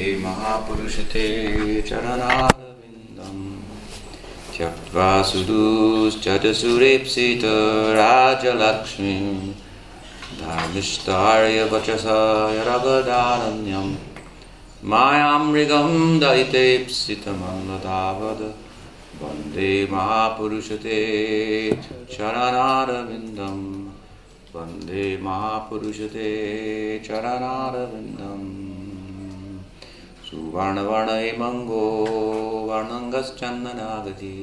महापुरुषते चरणारविन्दम्। त्यक्त्वा सुदूश्च च सुरेप्सित राजलक्ष्मीं धर्मिष्ठाय वचसा रगदारण्यं मायामृगं दयितेप्सितमं लन्दे महापुरुषते चरनारविन्दं वन्दे महापुरुषते चरणारविन्दम्। सुवर्णवर्ण इमङ्गो वर्णङ्गश्चन्दनादधि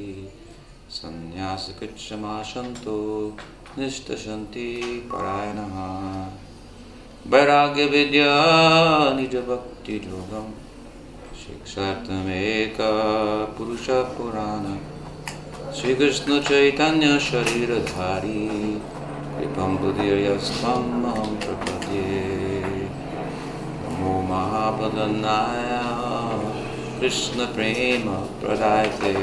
सन्न्यासकृच्छमाशन्तो निष्ठशन्ति परायणः। वैराग्यविद्या निजभक्तियोगं शिक्षार्थमेकपुरुषपुराण श्रीकृष्णचैतन्यशरीरधारी। कृपं बुधिर्यस्त्वं प्रपद्ये। नमो महापदन्नाय कृष्णप्रेमप्रदायते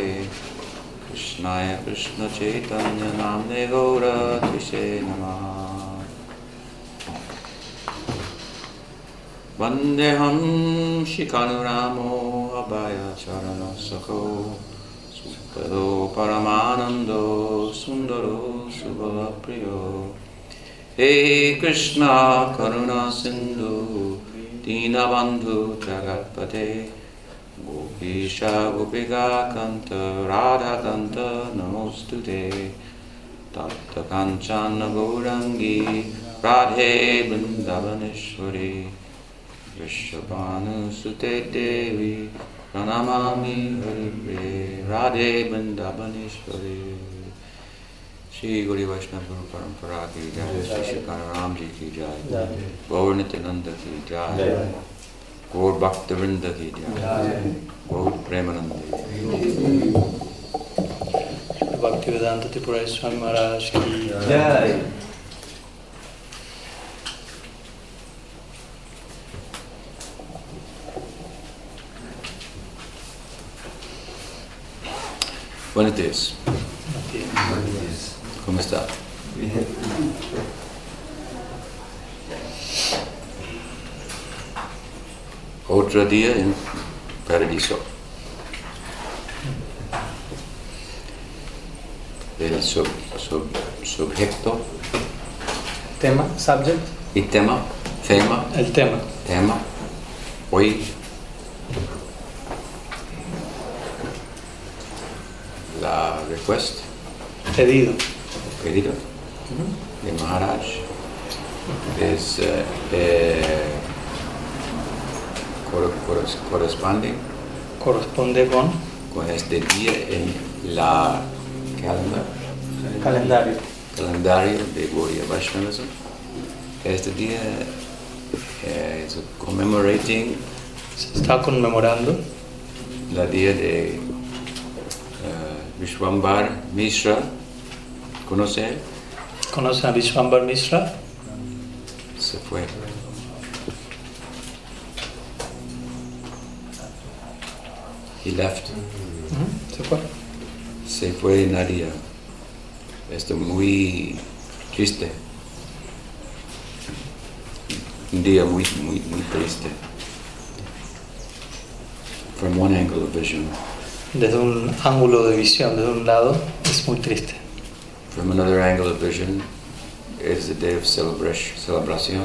कृष्णाय कृष्णचैतन्यनाम्ने गौरतिशे नमः वन्देऽहं शिखानुरामो अभयचरणसखो सुखदो परमानन्दो सुन्दरो शुभप्रियो हे कृष्ण करुणा सिन्धु दीनबन्धु जगत्पते गोपीश गोपिकान्त राधाकान्त नमोऽस्तु ते तप्तकाञ्चन गौरङ्गी राधे वृन्दवनेश्वरी विश्वपानुसुते देवी प्रणमामि हरिप्रिये राधे वृंदावनेश्वरी श्री गौरी वैष्णव गुरु परंपरा की जय। श्री श्री राम जी की जय। गौर नित्यानंद की जय। गौर भक्त वृंद की जय। गौर Premanand Bhaktivedanta Tripurari Swami Maharaj ki Jai. Buenos días. ¿Cómo está? Otro día en Paradiso. El sub, sub- sujeto tema, subject, y tema, tema, el tema. tema. Hoy la request, Pedido. Pedido de Maharaj es eh, eh, cor- cor- corresponde Corresponde con con este día en la calendar, calendario. calendario de Gaudiya Vaishnavism. Este día eh, es commemorating Se está conmemorando la día de eh, Vishwambar Mishra. ¿Conoce? él? ¿Conocen a Vishwambar Mishra? Se fue. He left. ¿Se fue? Se fue Nadia. Esto muy triste. Un día muy, muy, muy triste. From one angle of vision. Desde un ángulo de visión, desde un lado, es muy triste. From another angle of vision is the day of celebration. Celebración.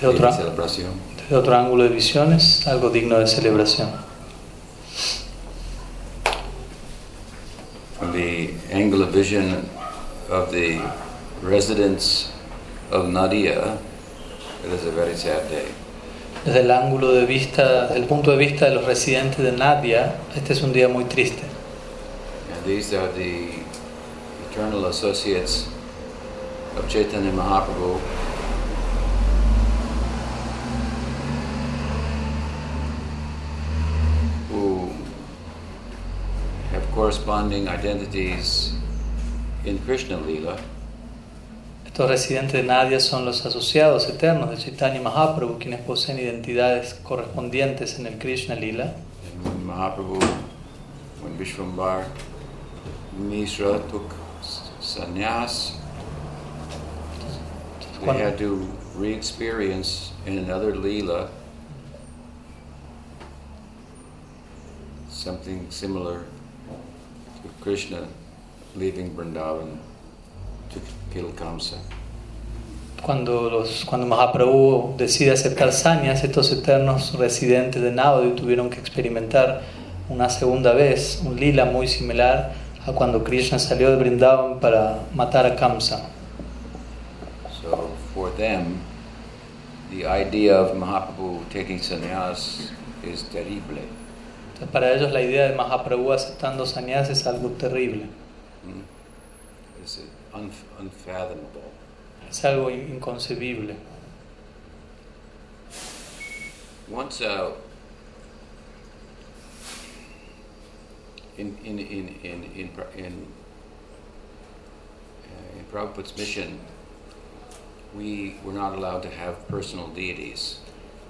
De otro, celebración. desde otro ángulo de visión es algo digno de celebración. From the angle of vision of the residents of Nadia, it is a very sad day. Desde el ángulo de vista, desde el punto de vista de los residentes de Nadia, este es un día muy triste. And these are the eternal associates of Chaitanya Mahaprabhu. Who have corresponding identities in Krishna Lila, Estos residentes de Nadia son los asociados eternos de Chaitanya Mahaprabhu, quienes poseen identidades correspondientes en el Krishna Lila. when Mahaprabhu, when Vishwambar Mishra took sannyas, Cuando, had to re-experience in another lila something similar to Krishna leaving Vrindavan to kill Kamsa. Cuando, los, cuando Mahaprabhu decide aceptar sanyas, estos eternos residentes de Navadvip tuvieron que experimentar una segunda vez un lila muy similar a cuando Krishna salió de Vrindavan para matar a Kamsa. So for them, the idea of Mahaprabhu taking sannyas is terrible. Entonces, para ellos la idea de Mahaprabhu aceptando sanyas es algo terrible, Hmm? It's unf- unfathomable. es algo in- inconcebible. Once uh, in in in in in Pra- in, uh, in Prabhupada's mission, we were not allowed to have personal deities.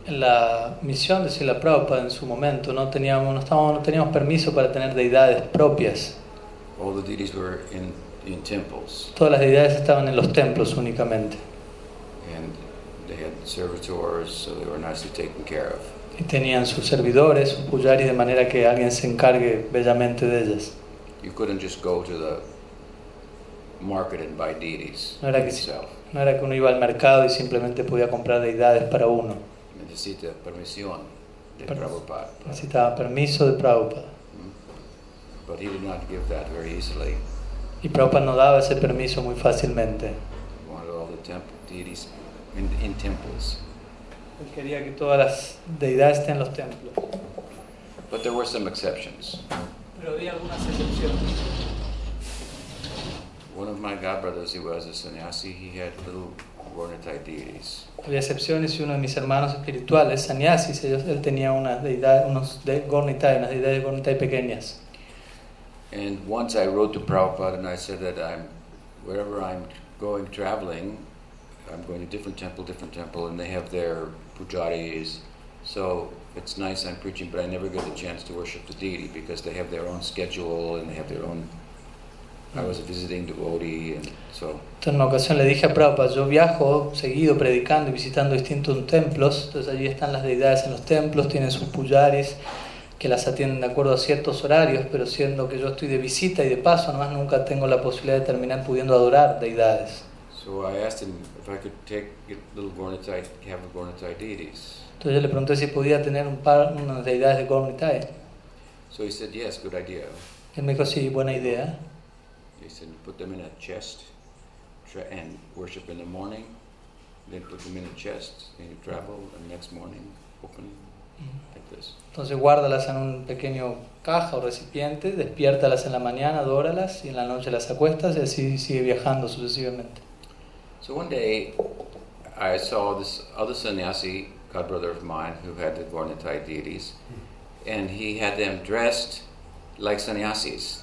En la misión de Srila Prabhupada en su momento no teníamos, no, estábamos, no teníamos permiso para tener deidades propias. All the deities were in in temples, Todas las deidades estaban en los templos únicamente. and they had servitors, so they were nicely taken care of. Y tenían sus servidores, sus pujaris, de manera que alguien se encargue bellamente de ellas. You couldn't just go to the market and buy deities No era que. No era que uno iba al mercado y simplemente podía comprar deidades para uno. Necesita permisión de Per- Prabhupada. Necesitaba permiso de Prabhupada. But he did not give that very easily. Y Prabhupada no daba ese permiso muy fácilmente. He wanted all the temple deities in, in temples. Él quería que todas las deidades estén en los templos. But there were some exceptions. Pero había algunas excepciones. One of my godbrothers, he was a sannyasi, he had little Gornitai deities. Había excepciones y uno de mis hermanos espirituales, sannyasis, ellos, él tenía unas deidades, unos de Gornitai, unas deidades Gornitai pequeñas. And once I wrote to Prabhupada and I said that I'm, wherever I'm going traveling, I'm going to different temple, different temple, and they have their pujaris. So it's nice I'm preaching, but I never get a chance to worship the deity because they have their own schedule and they have their own. I was a visiting devotee, and so Entonces, en una ocasión le dije a Prabhupada, yo viajo seguido predicando y visitando distintos templos, entonces allí están las deidades en los templos, tienen sus pujaris que las atienden de acuerdo a ciertos horarios, pero siendo que yo estoy de visita y de paso, nomás nunca tengo la posibilidad de terminar pudiendo adorar deidades. so I asked him Entonces yo le pregunté si podía tener un par, unas deidades de Gornitai. So he said yes, good idea. Él me dijo, sí, buena idea. He said put them in a chest and worship in the morning, then put them in a chest and you travel, and next morning open like this. Entonces guárdalas en un pequeño caja o recipiente, despiértalas en la mañana, adóralas y en la noche las acuestas y así sigue viajando sucesivamente. So one day I saw this other sannyasi, godbrother of mine, who had the Gornitai deities, and he had them dressed like sannyasis.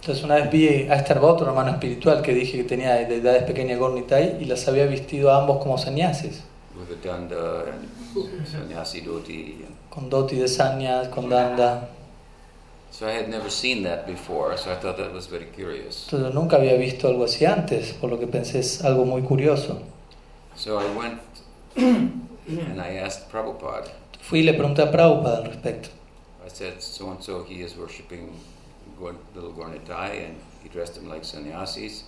Entonces una vez vi a este otro hermano espiritual que dije que tenía deidades pequeñas Gornitai y las había vestido a ambos como sannyasis, with a danda and sannyasi dhoti. And con doti de sannyas, con danda. So I had never seen that before, so I thought that was very curious. Entonces nunca había visto algo así antes, por lo que pensé es algo muy curioso. So I went and I asked Prabhupada. Fui y le pregunté a Prabhupada al respecto. I said, so and so, he is worshipping little Gornitai and he dressed him like sannyasis.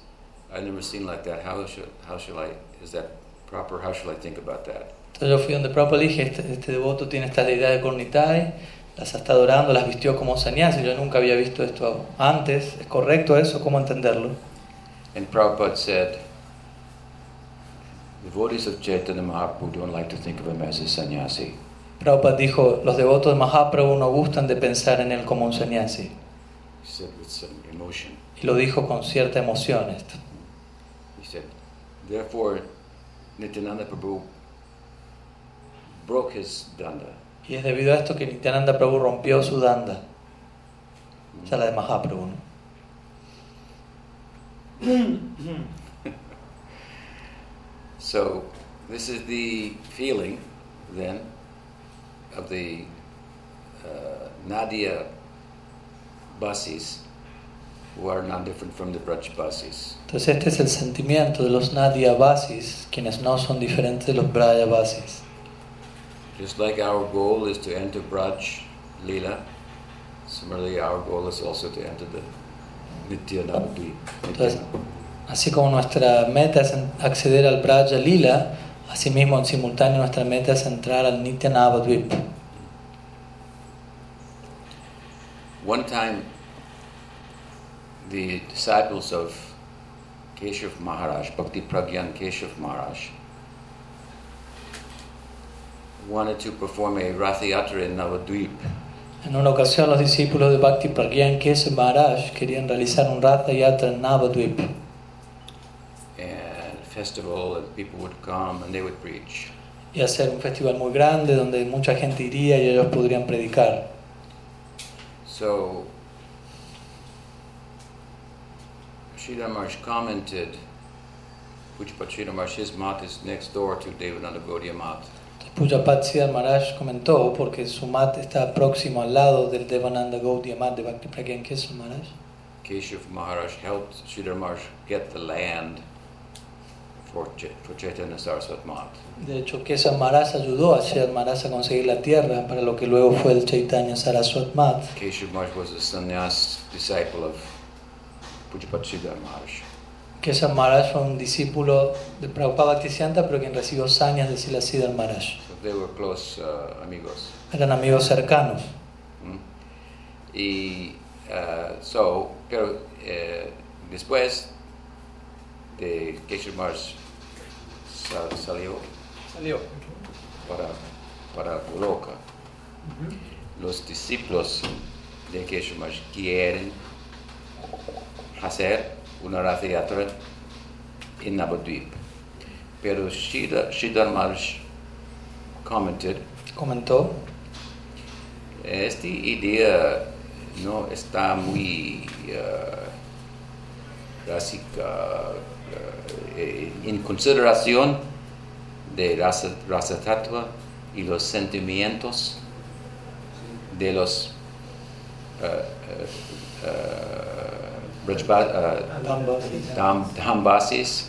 I've never seen like that. How should, how shall I, is that proper? How shall I think about that? Entonces yo fui donde Prabhupada dije, este, este devoto tiene estas deidades Gornitai, las está adorando, las vistió como sannyasis, yo nunca había visto esto antes, ¿es correcto eso? ¿Cómo entenderlo? And Prabhupada said, devotees of Chaitanya Mahaprabhu don't like to think of him as a sannyasi. Prabhupada dijo, los devotos de Mahaprabhu no gustan de pensar en él como un sannyasi. He said with some emotion. Y lo dijo con cierta emoción esto. He said, therefore, Nityananda Prabhu broke his danda. Y es debido a esto que Nityananda Prabhu rompió su danda, o sea, la de Mahaprabhu. ¿no? So, this is the feeling then of the uh, Nadia Basis, who are not different from the Braj Basis. Entonces este es el sentimiento de los Nadia Basis, quienes no son diferentes de los Braya Basis. Just like our goal is to enter Braj Leela, Similarly, our goal is also to enter the Nitya Navadvip. Entonces, así como nuestra meta es acceder al Lila, asimismo en simultáneo nuestra meta es entrar al Nitya Navadvip. One time, the disciples of Keshav Maharaj, Bhakti Pragyan Keshav Maharaj, wanted to perform a Rath Yatra in Navadvip. En una ocasión los discípulos de Bhakti Pragyan Keshav Maharaj querían realizar un Ratha Yatra en Navadvip and festival and people would come and they would preach. y hacer un festival muy grande donde mucha gente iría y ellos podrían predicar. So Sridhar Maharaj commented, Pujyapat Sridhar his mat is next door to Devananda Gaudiya mat. Pujapat Siddhar Maharaj comentó, porque su mat está próximo al lado del Devananda Gaudiya mat de Bhakti Pragyan Keshav Maharaj. Keshav Maharaj helped Sridhar Maharaj get the land for, Ch- for Chaitanya Saraswat. De hecho, Keshav Maharaj ayudó a Siddhar Maharaj a conseguir la tierra para lo que luego fue el Chaitanya Saraswat mat. Keshav Maharaj was a sannyas disciple of Pujyapat Sridhar Maharaj. Keshav Maharaj fue un discípulo de Prabhupada Bhaktisiddhanta, pero quien recibió sañas de Sila Siddhar Maharaj. They were close uh, amigos. Eran amigos cercanos. Mm. Y uh, so, pero eh, después de Keshav Maharaj sal- salió Salió. para, para Goloka, los discípulos de Keshav Maharaj quieren hacer una Yatra en Navadvip. Pero Sridhar Sridhar Maharaj commented. Comentó, Esta idea no está muy eh, básica eh, en consideración de rasa, rasa tattva y los sentimientos de los eh, eh, eh, eh, Dam- Dambasis.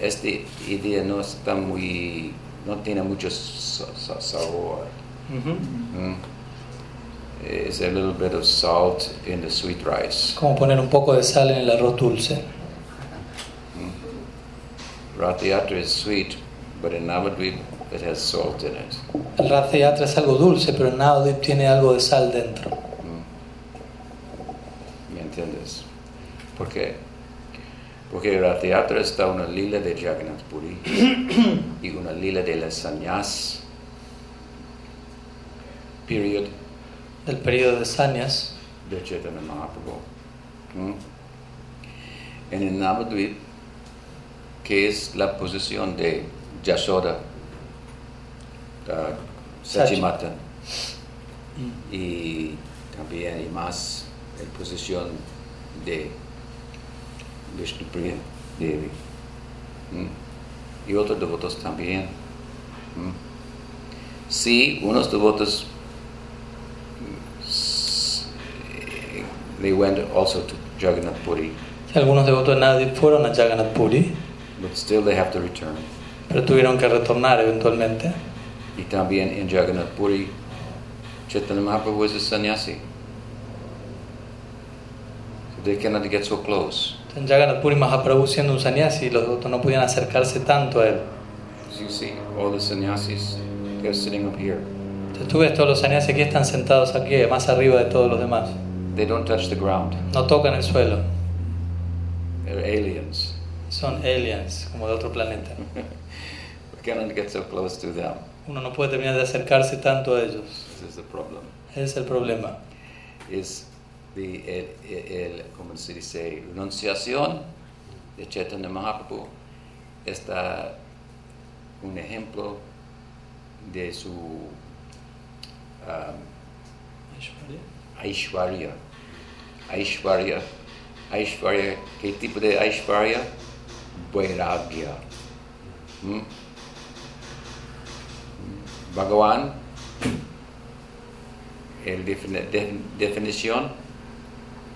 Esta idea no está muy, no tiene mucho sa- sa- sabor. Ujú. Mm. Is a little bit of salt in the sweet rice. como poner un poco de sal en el arroz dulce. Rath Yatra is sweet, but in Navadvip it has salt in it. El Ratha Yatra es algo dulce, pero en Navadvip tiene algo de sal dentro. Mm. ¿Me entiendes? ¿Por qué? Porque Rath Yatra está una lila de Jagannath Puri y una lila de la sannyas. Period. Del periodo de sañas, de Chaitanya Mahaprabhu. ¿Mm? En el Navadvip, que es la posición de Yashoda, uh, Sachimata, y también y más en posición de Vishnupriya Devi. ¿Mm? Y otros devotos también. Sí, unos devotos they went also to Jagannath Puri, algunos devotos de Navadvip fueron a Jagannath Puri, but still they have to return. pero tuvieron que retornar eventualmente. Y también en Jagannath Puri, Chaitanya Mahaprabhu was a sannyasi. So they cannot get so close. Jagannath Puri Mahaprabhu siendo un sannyasi, los devotos no podían acercarse tanto a él. As you see, all the sannyasis, they're sitting up here. Entonces tú ves todos los sannyasis aquí están sentados aquí, más arriba de todos los demás. They don't touch the ground. No tocan el suelo. They're aliens. Son aliens, como de otro planeta. We cannot get so close to them. Uno no puede terminar de acercarse tanto a ellos. This is the problem. Ese es el problema. is the, el, el, ¿cómo se dice? Renunciación de Chaitanya Mahaprabhu está un ejemplo de su um, Aishwarya. Aishwarya. Aishwarya. ¿Qué tipo de Aishwarya? Vairagya. ¿Mm? ¿Mm? Bhagavan el defini- de- definición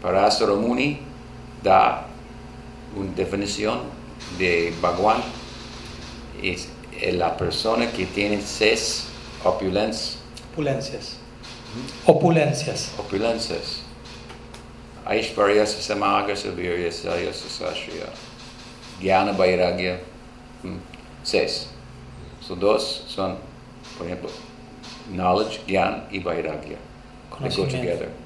para Muni da una definición de Bhagwan es la persona que tiene seis opulencias Opulencias. Opulencias. opulencias. Aishvarya samaga savirya salya sasashriya. Jnana vairagya. mm, Seis. So dos son, por ejemplo, knowledge, gyan y vairagya.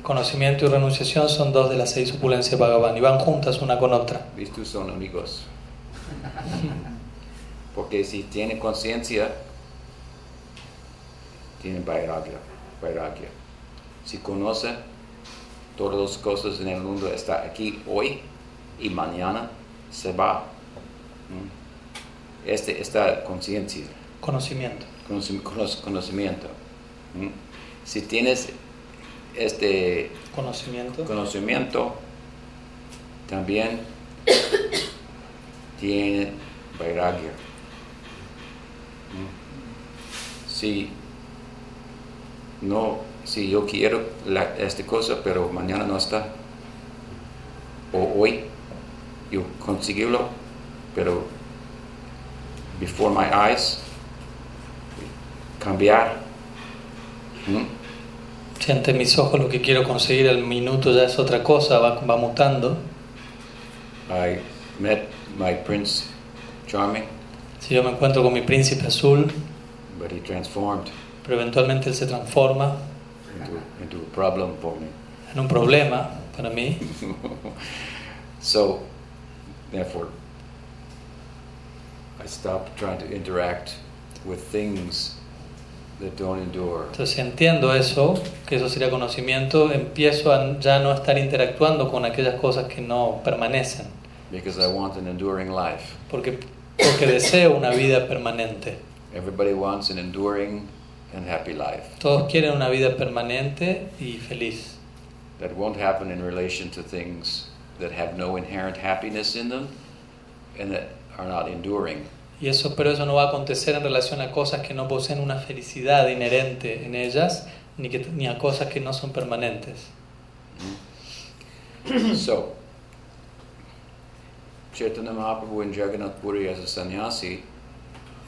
Conocimiento, y renunciación son dos de las seis opulencias Bhagavan y van juntas una con otra. Two son amigos. Porque si tiene conciencia, tiene vairagya, vairagya. Si conoce todas las cosas en el mundo, está aquí hoy y mañana se va. ¿Mm? Este, esta conciencia, Conocimiento. conoci- conoc- conocimiento. ¿Mm? Si tienes este Conocimiento. conocimiento también tiene vairagya. Si no, si yo quiero la- esta cosa, pero mañana no está, o hoy yo conseguirlo, pero before my eyes, cambiar. ¿Mm? Si ante mis ojos lo que quiero conseguir al minuto ya es otra cosa, va, va mutando. I met my prince charming, Si yo me encuentro con mi príncipe azul, but he transformed pero eventualmente él se transforma into, into a problem for me. en un problema para mí, So, therefore, I stopped trying to interact with things that don't endure. entonces si entiendo eso, que eso sería conocimiento, empiezo a ya no estar interactuando con aquellas cosas que no permanecen, Because I want an enduring life. porque, porque deseo una vida permanente. Everybody wants an enduring and happy life. Todos quieren una vida permanente y feliz. That won't happen in relation to things that have no inherent happiness in them and that are not enduring. Y eso, pero eso no va a acontecer en relación a cosas que no poseen una felicidad inherente en ellas, ni, que, ni a cosas que no son permanentes. so, Chaitanya Mahaprabhu in Jagannath Puri as a sannyasi,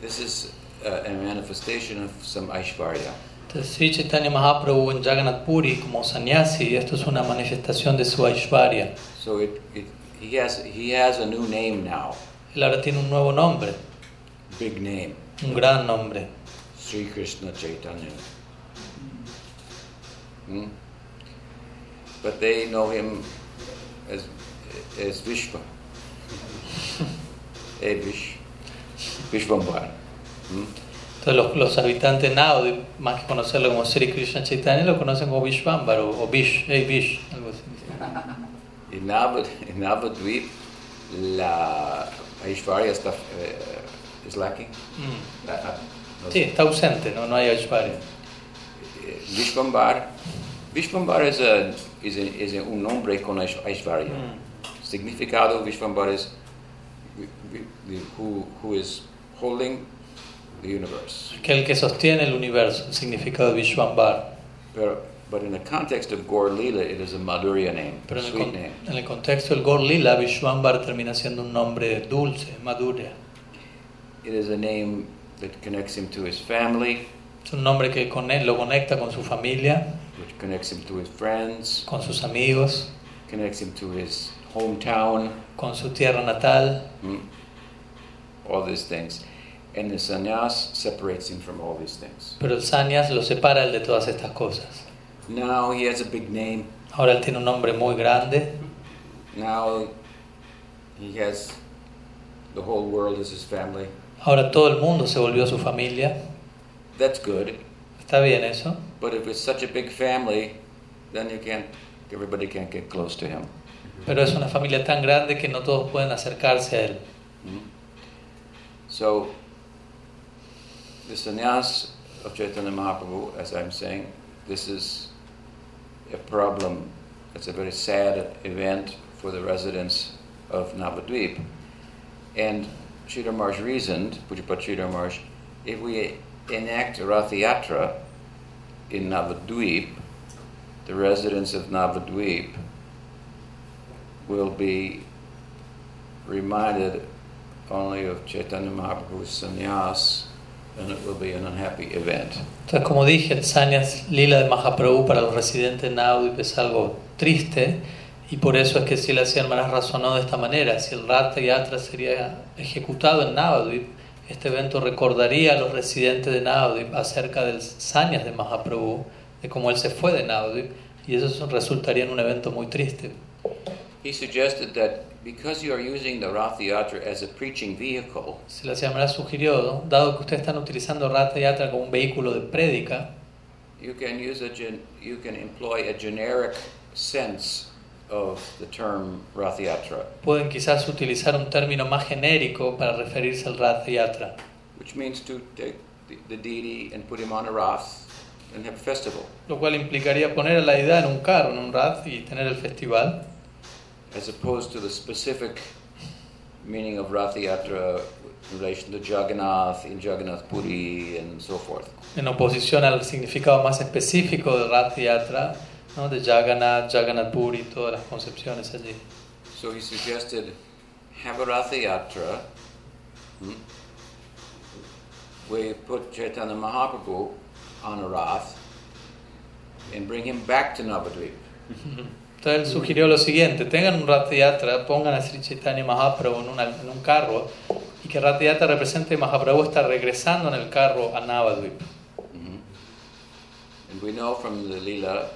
this is uh, a manifestation of some Aishvarya. Entonces, Chaitanya Mahaprabhu en Jagannath Puri como sannyasi, esto es una manifestación de su Aishvarya. So it, it, he, has, he has a new name now, Él ahora tiene un nuevo nombre, big name, un gran nombre, Sri Krishna Chaitanya. Hmm? But they know him as, as Vishva. hey, Vish. Vishvambar. Hmm? Entonces los, los habitantes Naudi, más que conocerlo como Sri Krishna Chaitanya, lo conocen como Vishvambar o, o Vish, hey Vish, algo así. En Navad, en Navadvip, la Aishvarya está, eh, is lacking. Mm. Ah, no Sí, está ausente, no, no hay Aishvarya. Eh, Vishvambar, Vishvambar es, a, es, a- es a un nombre con Aish- Aishvarya. Mm. Significado Vishvambar es who, who is holding the universe. Aquel que sostiene el universo, el significado Vishvambar. Pero, but in the context of Gaur Lila, it is a Madhurya name, Pero a en el, sweet name. en el contexto del Gaur Lila, Vishwambar termina siendo un nombre dulce, madura. It is a name that connects him to his family, Es un nombre que lo conecta con su familia, which connects him to his friends, con sus amigos, connects him to his hometown, con su tierra natal. mm, all these things. And the sannyas separates him from all these things. Pero el Sanyas lo separa el de todas estas cosas. Now he has a big name. Ahora él tiene un nombre muy grande. Now he has the whole world as his family. Ahora todo el mundo se volvió su familia. That's good. Está bien eso. But if it's such a big family, then you can't, everybody can't get close to him. Pero es una familia tan grande que no todos pueden acercarse a él. Mm. So, the sannyas of Chaitanya Mahaprabhu, as I'm saying, this is a problem. It's a very sad event for the residents of Navadvip. And Sridhar Maharaj reasoned, Pujapat Sridhar Maharaj, if we enact Rath Yatra in Navadvip, the residents of Navadvip will be reminded only of Chaitanya Mahaprabhu's sannyas and it will be an unhappy event. Entonces, como dije, el Sanyas Lila de Mahaprabhu para los residentes de Navadvip es algo triste y por eso es que si la Maharaj razonó de esta manera. Si el Ratha Yatra sería ejecutado en Navadvip, este evento recordaría a los residentes de Navadvip acerca del Sanyas de Mahaprabhu, de cómo él se fue de Navadvip, y eso resultaría en un evento muy triste. He suggested that because you are using the Rath Yatra as a preaching vehicle, Se la Maharaj sugirió, dado que ustedes están utilizando Ratha Yatra como un vehículo de prédica, you can use a you can employ a generic sense of the term Rath Yatra, pueden quizás utilizar un término más genérico para referirse al Ratha Yatra, which means to take the, the deity and put him on a Rath and have a festival, lo cual implicaría poner a la deidad en un carro, en un Rath, y tener el festival, as opposed to the specific meaning of Rath Yatra in relation to Jagannath, in Jagannath Puri, and so forth. en oposición al significado más específico de Ratha Yatra, ¿no? de Jagannath, Jagannath Puri, todas las concepciones allí. So he suggested have a Rath Yatra. Hmm? We put Chaitanya Mahaprabhu on a Rath and bring him back to Navadvip. Entonces él sugirió lo siguiente, tengan un Ratha Yatra, pongan a Sri Chaitanya Mahaprabhu en, una- en un carro y que Ratha Yatra represente Mahaprabhu está regresando en el carro a Navadvip. Mhm. And we know from the Leela,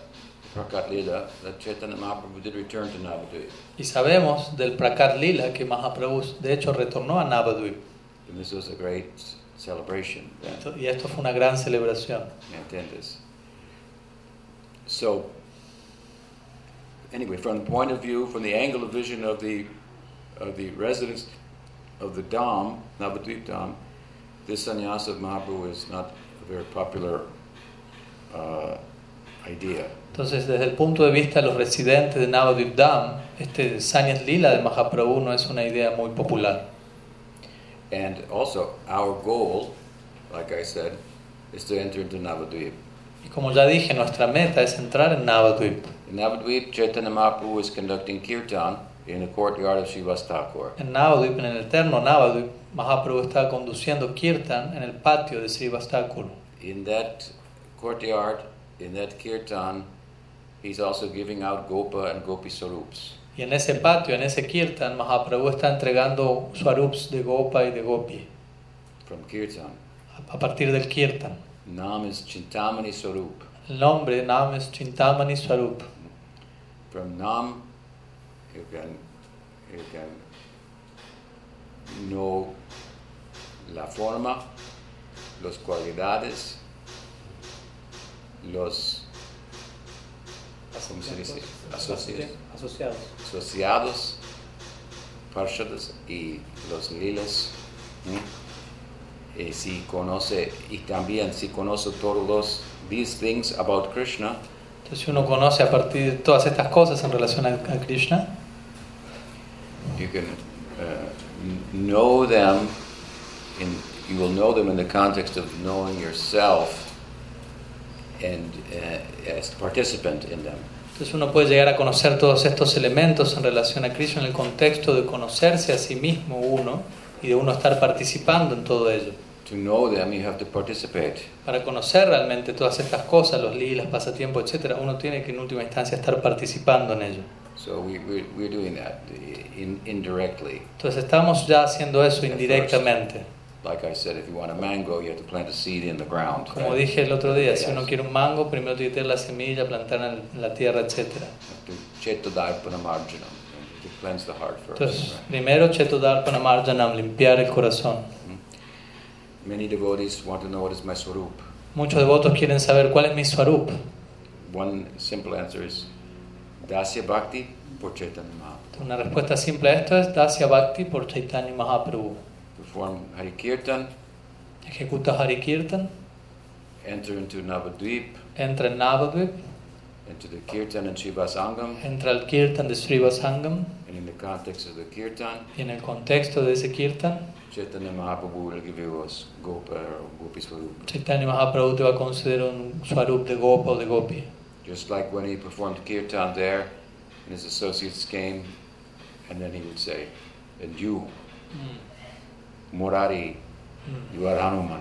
Prakat Leela, that Chaitanya Mahaprabhu did return to Navadvip. Y sabemos del Prakat Lila que Mahaprabhu de hecho retornó a Navadvip And this was a great celebration. Esto- y esto fue una gran celebración. ¿Me entiendes? So, anyway, from the point of view, from the angle of vision of the of the residents of the Dham, Navadvip Dham, this sannyasa of Mahaprabhu is not a very popular uh, idea. Entonces, desde el punto de vista de los residentes de Navadvip Dham, este Sanyas Lila de Mahaprabhu no es una idea muy popular. And also, our goal, like I said, is to enter into Navadvip. Y como ya dije, nuestra meta es entrar en Navadvip. In Navadvip, Chaitanya Mahaprabhu is conducting kirtan in the courtyard of Srivas Thakur. En Navadvip, en el eterno Navadvip, Mahaprabhu está conduciendo Kirtan en el patio de Srivastakur. In that courtyard, in that kirtan, he's also giving out gopa and gopi sarups. Y en ese patio, en ese Kirtan, Mahaprabhu está entregando swarups de Gopa y de Gopi From kirtan, a- partir del Kirtan. nam is chintamani sarup. El nombre Nam es Chintamani Swarup. From nam, you can you can know la forma, las cualidades, los ¿cómo se dice? Asociados. Asociados. asociados, parshadas y los lilas. ¿no? Eh, si conoce, y también si conoce todos los these things about Krishna, Entonces, si uno conoce a partir de todas estas cosas en relación a, a Krishna, you can uh, know them in you will know them in the context of knowing yourself and uh, as participant in them. entonces uno puede llegar a conocer todos estos elementos en relación a Krishna en el contexto de conocerse a sí mismo uno y de uno estar participando en todo ello. To know them, you have to participate. Para conocer realmente todas estas cosas, los lilas, pasatiempos, etc., uno tiene que en última instancia estar participando en ello. So we, we, we're doing that in, indirectly. Entonces estamos ya haciendo eso indirectamente. Like I said, if you want a mango, you have to plant a seed in the ground. Como dije el otro día, si uno quiere un mango, primero tiene que tener la semilla, plantarla en la tierra, etc. To Chettodarpanamarjanam, to cleanse the heart first. Entonces, primero, Chetodarpana Marjanam, limpiar el corazón. Many devotees want to know what is my swarup. Muchos devotos quieren saber cuál es mi swarup. One simple answer is Dasya Bhakti por Chaitanya Mahaprabhu. Una respuesta simple a esto es Dasya Bhakti por Chaitanya Mahaprabhu. Perform Hari Kirtan, Ejecuta Hari Kirtan, enter into Navadvip, entra en Navadvip, into the Kirtan and Shivasangam, entra al Kirtan de Srivasangam and in the context of the Kirtan, y en el contexto de ese Kirtan, Chaitanya Mahaprabhu will give you a Gopa or Gopi Swarup. Chaitanya Mahaprabhu te va a conceder un swarup de Gopa o de Gopi. Just like when he performed Kirtan there, and his associates came, and then he would say, And you, Mm. Murari, Mm. you are Hanuman.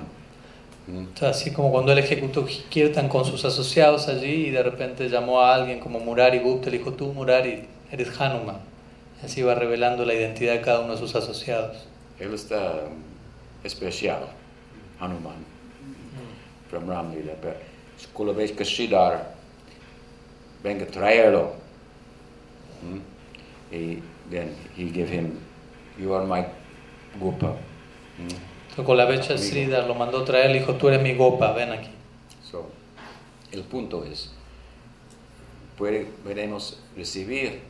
Mm? Entonces, así como cuando él ejecutó Kirtan con sus asociados allí y de repente llamó a alguien como Murari Gupta, le dijo, tú Murari, eres Hanuman. Y así va revelando la identidad de cada uno de sus asociados. Él está especial, Hanuman, from Ram Lila. Pero Kulavesh Kashidar, venga traerlo. Mm? He, then he give him, you are my Gopa. Entonces, con la becha Sridhar lo mandó traer, le dijo, tú eres mi Gopa, ven aquí. So, el punto es, podemos recibir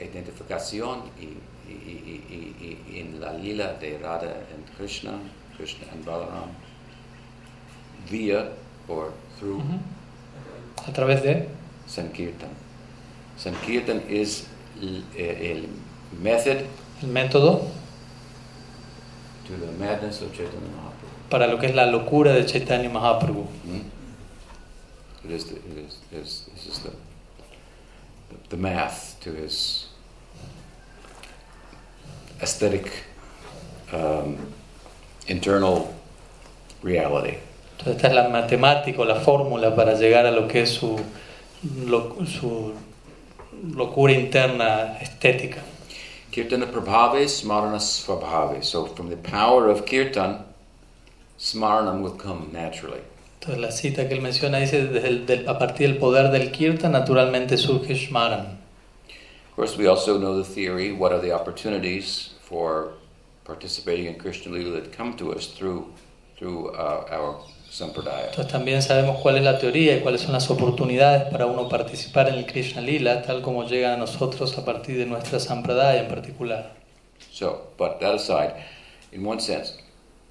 identificación y, y, y, y, en la lila de Radha and Krishna, Krishna and Balaram, via or through Ujú. A través de... Sankirtan. Sankirtan is l- eh, el method el método to the madness of Chaitanya Mahaprabhu. para lo que es la locura de Chaitanya Mahaprabhu. Hmm? It is, the, it is, it is, this is the, the math to his aesthetic um, internal reality. Entonces esta es la matemática o la fórmula para llegar a lo que es su, lo- su locura interna estética. Kirtana prabhave smarana svabhave. So from the power of kirtan, smaranam will come naturally. Entonces la cita que él menciona dice, desde el- del- a partir del poder del kirtan naturalmente surge Shmaran. Of course, we also know the theory. What are the opportunities for participating in Krishna Lila that come to us through through uh, our sampradaya? Entonces también sabemos cuál es la teoría y cuáles son las oportunidades para uno participar en el Krishna Lila, tal como llegan a nosotros a partir de nuestra sampradaya en particular. So, but that aside, in one sense,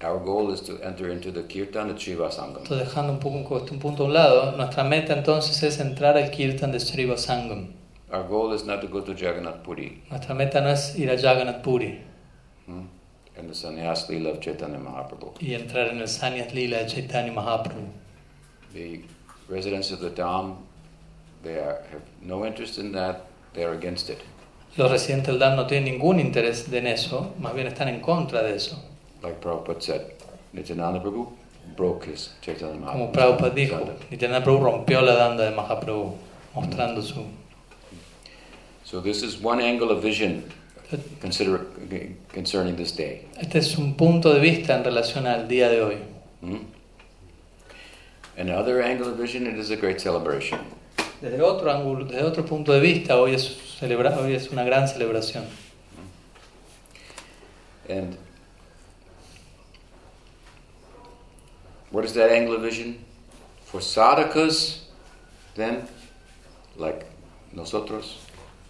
our goal is to enter into the kirtan at Shiva Sangam. Entonces dejando un, poco, un punto a un lado, nuestra meta entonces es entrar al Kirtan de Sriva Sangam. Our goal is not to go to Jagannath Puri Nuestra meta no es ir a Jagannath Puri hmm, and the sannyas lila of Chaitanya Mahaprabhu. y entrar en el Sanyas Lila de Chaitanya Mahaprabhu. The residents of the Dham, they are, have no interest in that. They are against it. Los residentes del Dham no tienen ningún interés en eso, más bien están en contra de eso. Like Prabhupada said, Nityananda Prabhu broke his Chaitanya Mahaprabhu. Como. Prabhupada dijo, Nityananda Prabhu rompió la danda de Mahaprabhu, mostrando su... So this is one angle of vision consider, concerning this day. Este es un punto de vista en relación al día de hoy. Hmm? Another angle of vision, it is a great celebration. Desde otro ángulo, desde otro punto de vista, hoy es, celebra, hoy es una gran celebración. And what is that angle of vision? For sadhakas, then, like nosotros,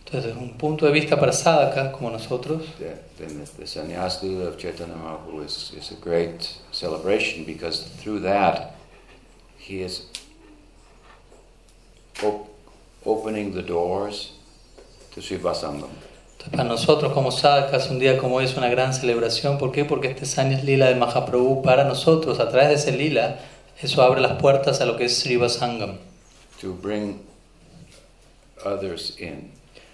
Entonces, desde un punto de vista para sadhakas como nosotros, the, then the, the sannyas lila of Chaitanya Mahaprabhu is, is a great celebration because through that he is op- opening the doors to Srivasangam. Entonces, para nosotros como sadhakas, un día como hoy es una gran celebración. ¿Por qué? Porque este Sanyas Lila de Mahaprabhu, para nosotros, a través de ese lila, eso abre las puertas a lo que es Sriva Sangam. to bring others in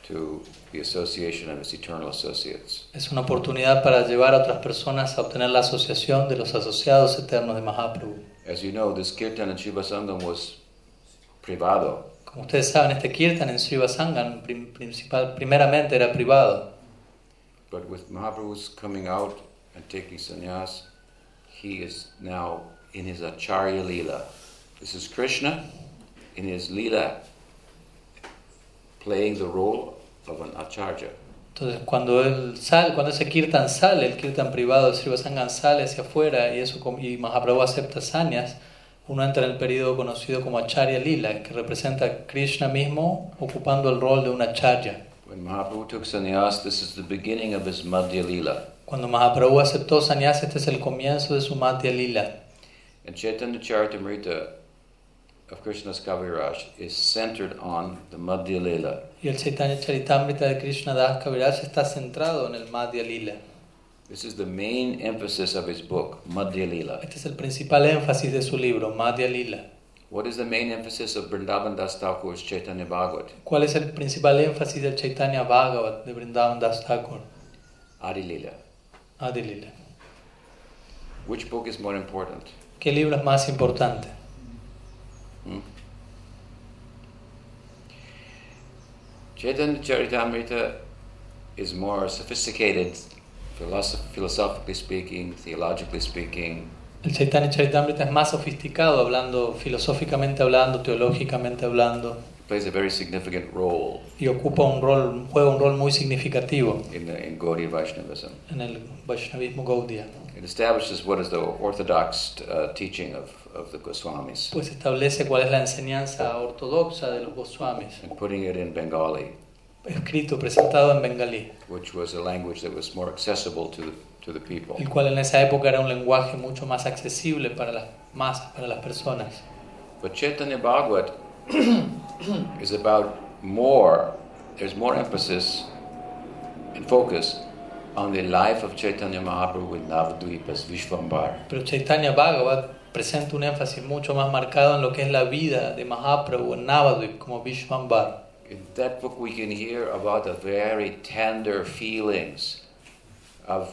to the association of his eternal associates. Es una oportunidad para llevar a otras personas a obtener la asociación de los asociados eternos de Mahaprabhu. As you know, this kirtan in Shiva Sangam was privado, Como ustedes saben, este kirtan en Sriva Sangam prim- principal, primeramente era privado. but with Mahaprabhu's coming out and taking sannyas, he is now in his Acharya Leela. This is Krishna in his Leela playing the role of an Acharya. Entonces, cuando él sale, cuando ese kirtan sale, el kirtan privado de Sriva Sangam sale hacia afuera y, eso, y Mahaprabhu acepta sanyas, uno entra en el periodo conocido como Acharya Lila, que representa a Krishna mismo ocupando el rol de un Acharya. When Mahaprabhu took sannyas, this is the beginning of his Madhya Leela. Cuando Mahaprabhu aceptó sanyas, este es el comienzo de su Madhya Lila. And Chaitanya Charitamrita of Krishna's Kaviraj is centered on the Madhya Leela. Y el Chaitanya Charitamrita de Krishna Das Kaviraj está centrado en el Madhya Lila. This is the main emphasis of his book, Madhya Leela. Este es el principal énfasis de su libro, Madhya Lila. What is the main emphasis of Vrindavan Das Thakur's Chaitanya Bhagavat? ¿Cuál es el principal énfasis del Chaitanya Bhagavat de Vrindavan Das Thakur? Adi Leela. Adi Lila. Which book is more important? ¿Qué libro es más importante? Chaitanya Charitamrita is more sophisticated, philosoph- philosophically speaking, theologically speaking, El Chaitanya Charitamrita es más sofisticado, hablando filosóficamente hablando, teológicamente hablando, plays a very significant role y ocupa un rol, juega un rol muy significativo in, the, in Gaudiya Vaishnavism. en el Vaishnavismo Gaudiya. It establishes what is the orthodox uh, teaching of, of the Goswamis Pues establece cuál es la enseñanza ortodoxa de los Goswamis, and putting it in Bengali, escrito, presentado en bengalí, which was a language that was more accessible to the, to the people. el cual en esa época era un lenguaje mucho más accesible para las masas, para las personas. But Chaitanya Bhagavat is about more, there's more emphasis and focus on the life of Chaitanya Mahaprabhu in Navadvip as Vishvambar. Pero Chaitanya Bhagavat presenta un énfasis mucho más marcado en lo que es la vida de Mahaprabhu en Navadvip como Vishvambar. In that book, we can hear about the very tender feelings of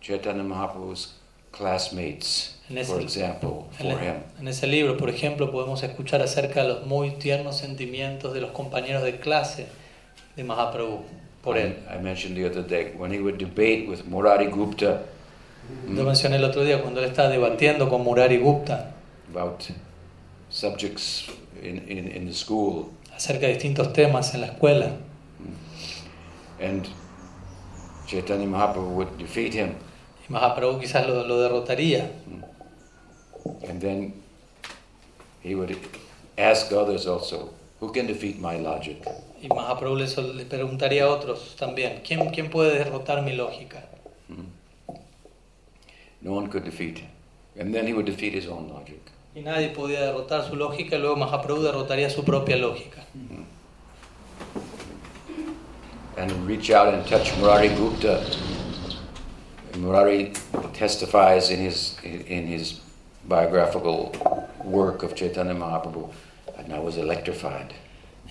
Chaitanya Mahaprabhu's classmates, ese- for example, for him. en ese libro, por ejemplo, podemos escuchar acerca de los muy tiernos sentimientos de los compañeros de clase de Mahaprabhu por. I, mentioned the other day when he would debate with Murari Gupta Yo mencioné el otro día cuando él estaba debatiendo con Murari Gupta about subjects in, in, in the school, acerca de distintos temas en la escuela. and Chaitanya Mahaprabhu would defeat him, Y Mahaprabhu quizás lo, lo derrotaría. Mm. and then he would ask others also, who can defeat my logic? Y Mahaprabhu le, preguntaría a otros también, ¿quién, ¿quién puede derrotar mi lógica? No one could defeat him. And then he would defeat his own logic. Y nadie podía derrotar su lógica y luego Mahaprabhu derrotaría su propia lógica. And reach out and touch Murari Gupta. Murari testifies in his, in his biographical work of Chaitanya Mahaprabhu, and I was electrified.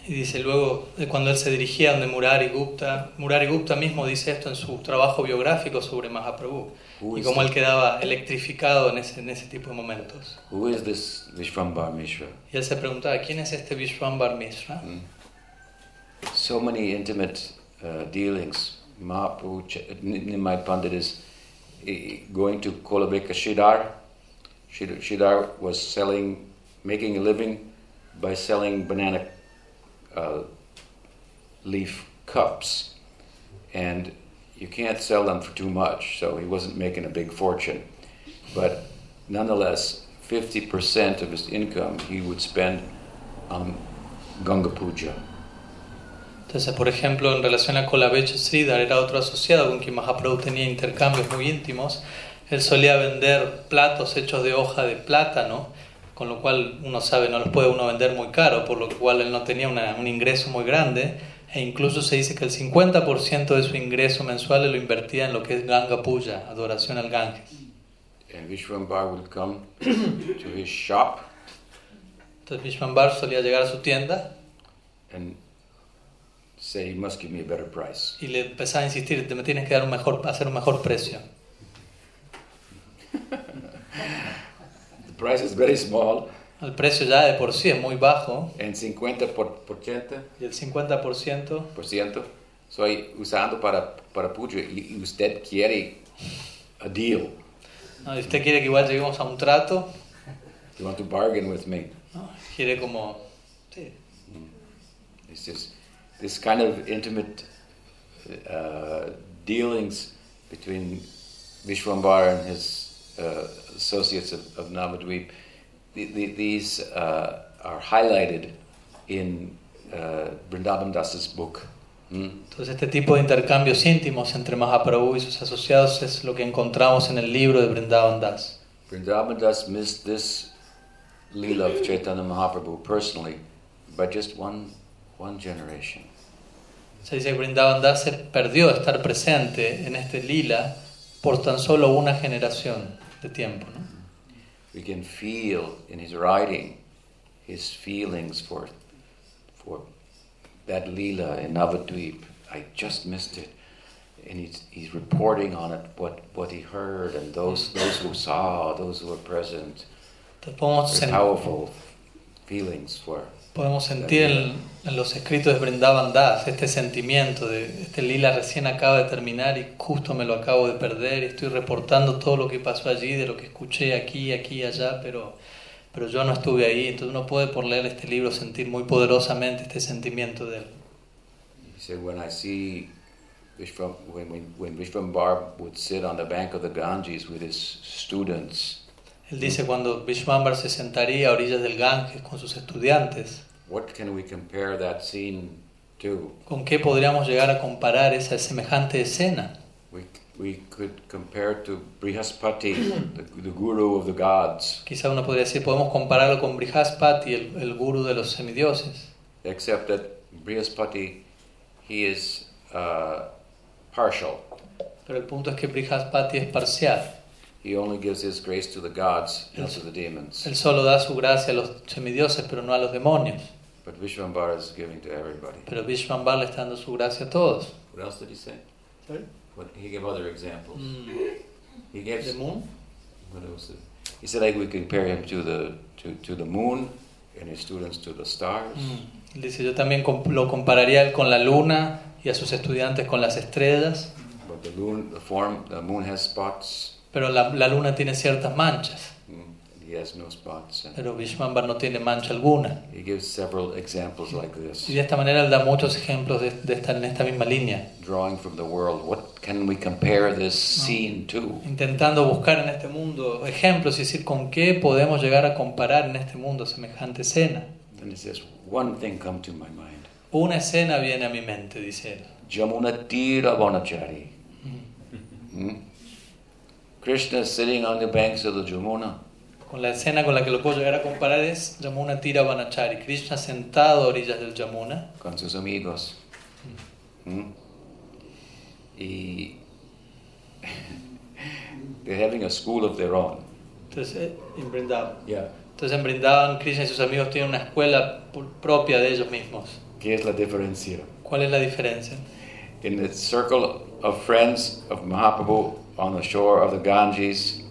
Y dice luego, de cuando él se dirigía donde Murari Gupta, Murari Gupta mismo dice esto en su trabajo biográfico sobre Mahaprabhu, Who y cómo él quedaba electrificado en ese, en ese tipo de momentos. Who is this Vishvambar Mishra? Y él se preguntaba, ¿quién es este Vishwambar Mishra? Hmm? So many intimate uh, dealings. Mahaprabhu, Nimai Pandit is eh, going to Kolabeka Shidar. Shid- Shidar was selling, making a living by selling banana uh, leaf cups. And you can't sell them for too much, so he wasn't making a big fortune. But nonetheless, 50% of his income he would spend on Ganga Puja. Entonces, por ejemplo, en relación a Kolabecha Sridhar, era otro asociado con quien Mahaprabhu tenía intercambios muy íntimos. Él solía vender platos hechos de hoja de plátano, con lo cual uno sabe, no los puede uno vender muy caro, por lo cual él no tenía una- un ingreso muy grande. E incluso se dice que el 50% de su ingreso mensual lo invertía en lo que es Ganga Puja, adoración al Ganges. And Vishwambar would come to his shop Entonces Vishwambar solía llegar a su tienda and say, he must give me a better price. y le empezaba a insistir, te me tienes que dar un mejor, hacer un mejor precio. The price is very small, El precio ya de por sí es muy bajo and 50 por, por ciento, y el 50% por ciento soy usando para, para puja y usted quiere a deal. ¿no? Usted quiere que igual lleguemos a un trato, You want to bargain with me. ¿no? quiere como... sí. It's just this kind of intimate uh, dealings between Vishwambar and his uh, associates of, of Navadvip. The, the, these uh, are highlighted in uh, Vrindavan Das's book. Hmm? Entonces este tipo de intercambios íntimos entre Mahaprabhu y sus asociados es lo que encontramos en el libro de Vrindavan Das. Vrindavan Das missed this Leela of Chaitanya Mahaprabhu personally by just one, one generation. Se dice que Vrindavan Das se perdió de estar presente en este lila por tan solo una generación de tiempo. ¿no? We can feel in his writing his feelings for, for that Leela in Navadvip. I just missed it. and he's, he's reporting on it, what, what he heard, and those, those who saw, those who were present. Entonces podemos, Very sen- powerful feelings were. Podemos sentir en, en los escritos de Brindavan Das este sentimiento de este lila recién acaba de terminar y justo me lo acabo de perder y estoy reportando todo lo que pasó allí, de lo que escuché aquí, aquí allá, pero, pero yo no estuve ahí. Entonces uno puede por leer este libro sentir muy poderosamente este sentimiento de él. He said, when I see Vishvam, when, when, when Vishvambar would sit on the bank of the Ganges with his students, Él dice cuando Vishwambar se sentaría a orillas del Ganges con sus estudiantes, what can we compare that scene to? ¿con qué podríamos llegar a comparar esa semejante escena? We, we could compare to Brihaspati, the, the guru of the gods, Quizá uno podría decir, podemos compararlo con Brihaspati, el, el gurú de los semidioses, except that Brihaspati, he is uh, partial. pero el punto es que Brihaspati es parcial. He only gives his grace to the gods, not to the demons. Él solo da su gracia a los semidioses, pero no a los demonios. But Vishvambar is giving to everybody. Pero Vishwambar le está dando su gracia a todos. What else did he say? What, he gave other examples. Mm, He gave ¿The moon? What else? He said like we compare him to the to, to the moon and his students to the stars. Mm. Dice, yo también comp- lo compararía él con la luna y a sus estudiantes con las estrellas, But the moon, the form, the moon has spots. Pero la, la luna tiene ciertas manchas, Mm, He has no spots. Pero Vishwambar no tiene mancha alguna. he gives several examples like this, Y de esta manera él da muchos ejemplos de, de esta, en esta misma línea, drawing from the world. What can we compare this scene to? intentando buscar en este mundo ejemplos y decir con qué podemos llegar a comparar en este mundo semejante escena. And he says, one thing come to my mind. Una escena viene a mi mente, dice él. Jamuna Tira Bonachari. Hmm? Krishna is sitting on the banks of the Jamuna. Con la escena con la que lo puedo llegar a comparar es Yamuna Tira Vanachari, Krishna sentado a orillas del Yamuna, con sus amigos. ¿Mm? Y they're having a school of their own. entonces, eh, en Vrindavan. Yeah. Entonces en Vrindavan, Krishna y sus amigos tienen una escuela propia de ellos mismos. ¿Qué es la diferencia? ¿Cuál es la diferencia? In the circle of friends of Mahaprabhu on the shore of the Ganges,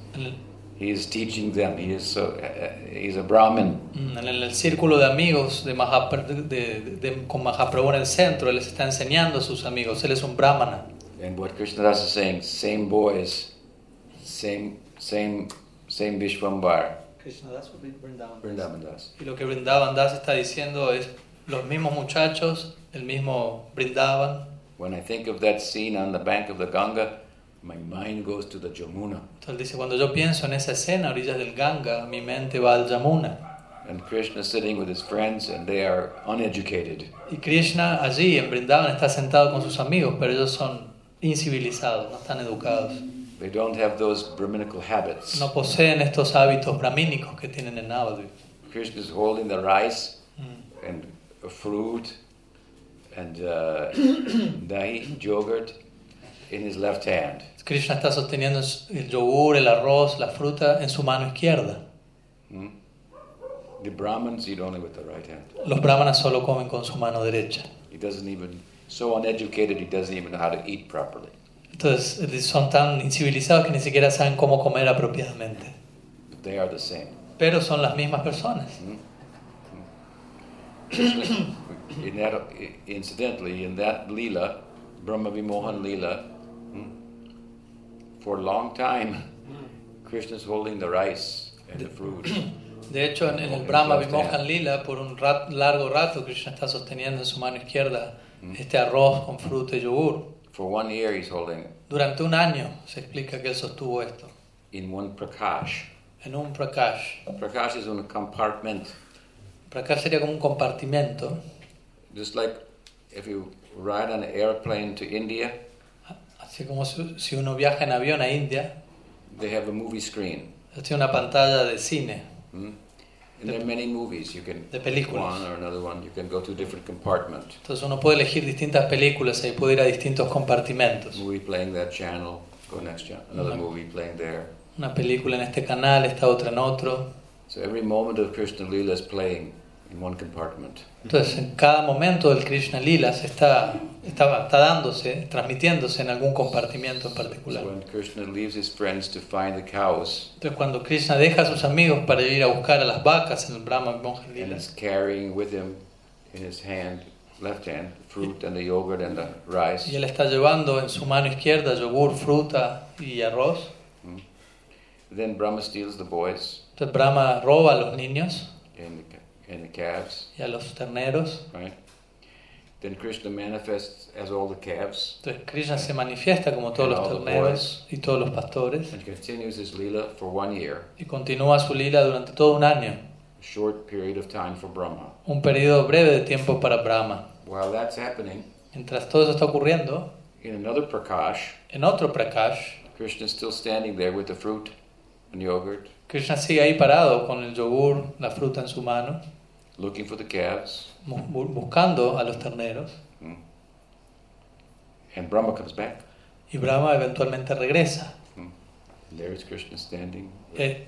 he is teaching them. He is so, uh, he's a Brahmin. mm, en el círculo de amigos de Mahapra- de- de- de- con Mahaprabhu en el centro, él les está enseñando a sus amigos, él es un brahmana. And what Krishnadas is saying, same boys, same, same, same Vishwambar, Vrindavan Das. Y lo que Vrindavan Das está diciendo es los mismos muchachos, el mismo Vrindavan. When I think of that scene on the bank of the Ganga, my mind goes to the Jamuna. Entonces dice, cuando yo pienso en esa escena a orillas del Ganga, mi mente va al Jamuna. And Krishna sitting with his friends, and they are uneducated. Y Krishna allí en Vrindavan está sentado con sus amigos, pero ellos son incivilizados, no están educados. They don't have those Brahminical habits. No poseen estos hábitos brahmínicos que tienen en Navadvip. Krishna is holding the rice Mm. and fruit and uh, dahi, yogurt, in his left hand. Krishna está sosteniendo el yogur, el arroz, la fruta en su mano izquierda. Hmm? The Brahmins eat only with the right hand. Los brahmanas solo comen con su mano derecha. He doesn't even, so uneducated, he doesn't even know how to eat properly. Entonces son tan incivilizados que ni siquiera saben cómo comer apropiadamente. But they are the same. Pero son las mismas personas. Hmm? Hmm. in that, incidentally, in that lila, Brahma Vimohan lila, for a long time, Krishna's holding the rice and the fruit. De hecho, en, en el Brahma Vimohan Lila, por un rat- largo rato, Krishna está sosteniendo en su mano izquierda mm. este arroz con fruta y yogur. For one year, he's holding it Durante un año se explica que él sostuvo esto, in one prakash. en un prakash. Prakash is un compartment, Prakash sería como un compartimento, just like if you ride on an airplane to India, así como si, uno viaja en avión a India, they have a movie screen. tiene una pantalla de cine, Hmm? And there are many movies. You can de películas. one or another one. You can go to a different compartment. Entonces uno puede elegir distintas películas y puede ir a distintos compartimentos. Movie playing that channel, go next channel. Another Mhm. movie playing there. Una película en este canal, esta otra en otro. So every moment of Krishna Lila is playing in one compartment. Entonces, en cada momento del Krishna Lila se está, está, está dándose, transmitiéndose en algún compartimiento en particular. Entonces, cuando Krishna deja a sus amigos para ir a buscar a las vacas en el Brahma Lila, rice, y él está llevando en su mano izquierda yogur, fruta y arroz, then Brahma steals the boys entonces Brahma roba a los niños and the, and the calves, y a los terneros. right? Then Krishna manifests as all the calves. Entonces Krishna se manifiesta como todos los terneros y todos los pastores. And continues his lila for one year, y continúa su lila durante todo un año, a short period of time for Brahma. un periodo breve de tiempo para Brahma. While that's happening, Mientras todo eso está ocurriendo, in another Prakash, en otro Prakash, Krishna is still standing there with the fruit and yogurt, Krishna sigue ahí parado con el yogur, la fruta en su mano, looking for the calves, buscando a los terneros. and Brahma comes back. Y Brahma eventualmente regresa. And there is Krishna standing, Eh,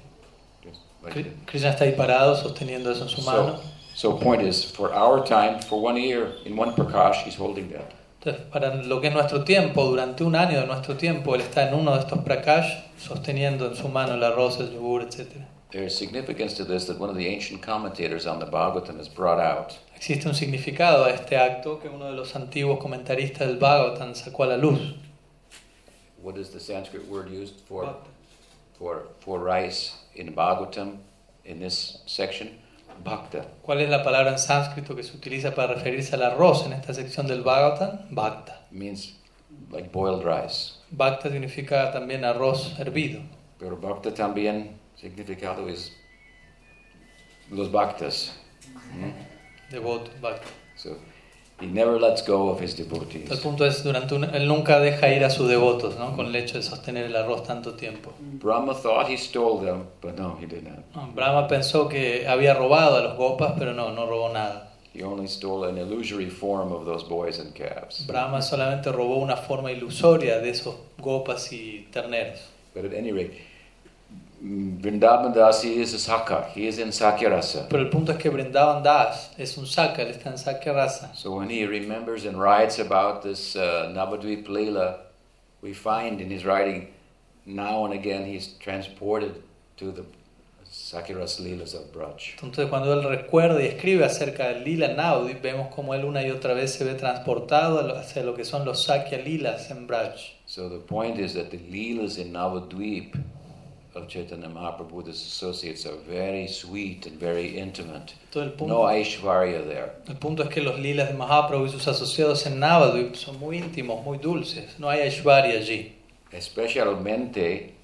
like. Krishna está ahí parado sosteniendo eso en su mano. So, so point is, for our time, for one year, in one Prakash, he's holding that. Entonces, para lo que es nuestro tiempo, durante un año de nuestro tiempo, él está en uno de estos prakash, sosteniendo en su mano el arroz, el yogur, etc. There is significance to this that one of the ancient commentators on the Bhagavatam has brought out. Existe un significado a este acto que uno de los antiguos comentaristas del Bhagavatam sacó a la luz. What is the Sanskrit word used for, for, for rice in Bhagavatam in this section? Bhakta. ¿Cuál es la palabra en sánscrito que se utiliza para referirse al arroz en esta sección del Bhagavatam? Bhakta. means like boiled rice. Bhakta significa también arroz hervido. Pero Bhakta también significado es los bhaktas. Hmm? Devoto, Bhakta. So he never lets go of his El devotees. punto es, durante un, él nunca deja ir a sus devotos, ¿no? Con el hecho de sostener el arroz tanto tiempo. Brahma thought he stole them, but no, he did not. No, Brahma pensó que había robado a los gopas, pero no, no robó nada. He only stole an illusory form of those boys and calves. Brahma solamente robó una forma ilusoria de esos gopas y terneros. But at any rate, Vrindavan Dasi is a Saka. He is in Sakyarasa. Pero el punto es que Brindavan Das es un Saka, él está en Sakya Rasa. So when he remembers and writes about this uh, Navadvip Leela, we find in his writing now and again he's transported to the Sakiras Leelas of Braj. Entonces cuando él recuerda y escribe acerca del Lila Naudi, vemos como él una y otra vez se ve transportado hacia lo que son los Sakya Lilas en Braj. So the point is that the Leelas in Navadvip of Chaitanya Mahaprabhu, his associates, are very sweet and very intimate. Punto, No Aishvarya there. el punto es que los lilas de Mahaprabhu y sus asociados en Navadvip son muy íntimos, muy dulces. No hay Aishwarya allí. Especialmente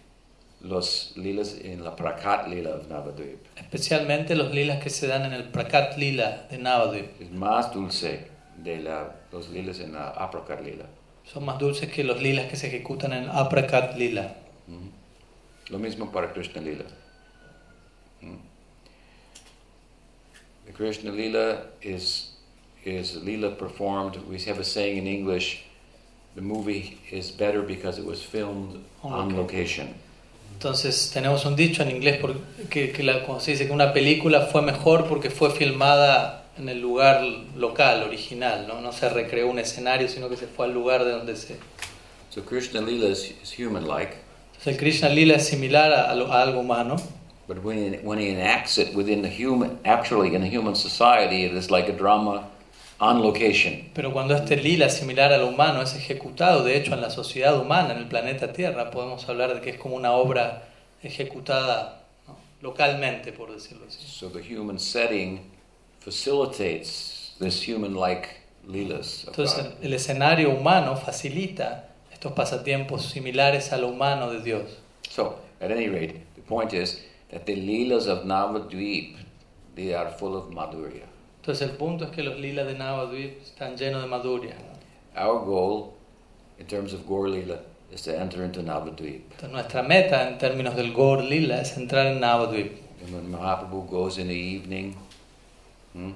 los Leelas in la Prakat Leela of Navadvip. Especialmente los lilas que se dan en el Prakat Lila de Navadvip. Es más dulce de la, los Leelas en la Aprakat Leela. Son más dulces que los lilas que se ejecutan en Aprakat Lila. Lo mismo para Krishna Lila. Mm. The Krishna Lila is, is Lila performed, we have a saying in English, the movie is better because it was filmed On on location. Entonces tenemos un dicho en inglés que, que la, se dice que una película fue mejor porque fue filmada en el lugar local, original, ¿no? no se recreó un escenario, sino que se fue al lugar de donde se... So Krishna Lila is, is human-like, El Krishna Lila es similar a, a algo humano, but when he, when he enacts it within the human, actually in a human society, it is like a drama on location. pero cuando este Lila similar a lo humano es ejecutado, de hecho en la sociedad humana, en el planeta Tierra, podemos hablar de que es como una obra ejecutada ¿no? localmente, por decirlo así. So the human setting facilitates this human-like leelas. of Entonces el escenario humano facilita estos pasatiempos similares a lo humano de Dios. So, at any rate, the point is that the leelas of Navadvip, they are full of madhurya. Entonces el punto es que los lilas de Navadvip están llenos de maduria. Our goal, in terms of Gaur Leela, is to enter into Navadvip. Entonces nuestra meta en términos del Gaur Lila es entrar en Navadvip. And when Mahaprabhu goes in the evening hmm,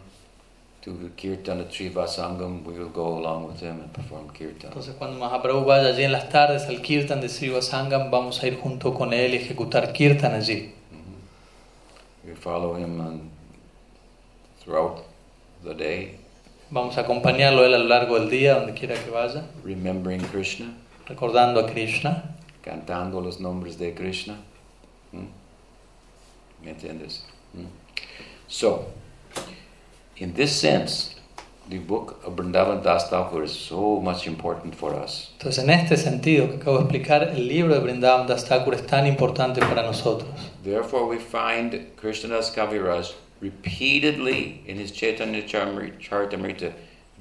to Kirtan at Srivasangam, we will go along with him and perform Kirtan. Entonces cuando Mahaprabhu vaya allí en las tardes al Kirtan de Sri Vasangam, vamos a ir junto con él y ejecutar Kirtan allí. We follow him on throughout the day, Vamos a acompañarlo él a lo largo del día, donde quiera que vaya, remembering Krishna, recordando a Krishna, cantando los nombres de Krishna. ¿Mm? ¿Me entiendes? ¿Mm? So, in this sense, the book of Vrindavan Das Thakur is so much important for us. Entonces, en este sentido que acabo de explicar, el libro de Vrindavan Das Thakur es tan importante para nosotros. Therefore, we find Krishnadas Kaviraj repeatedly in his Chaitanya Charitamrita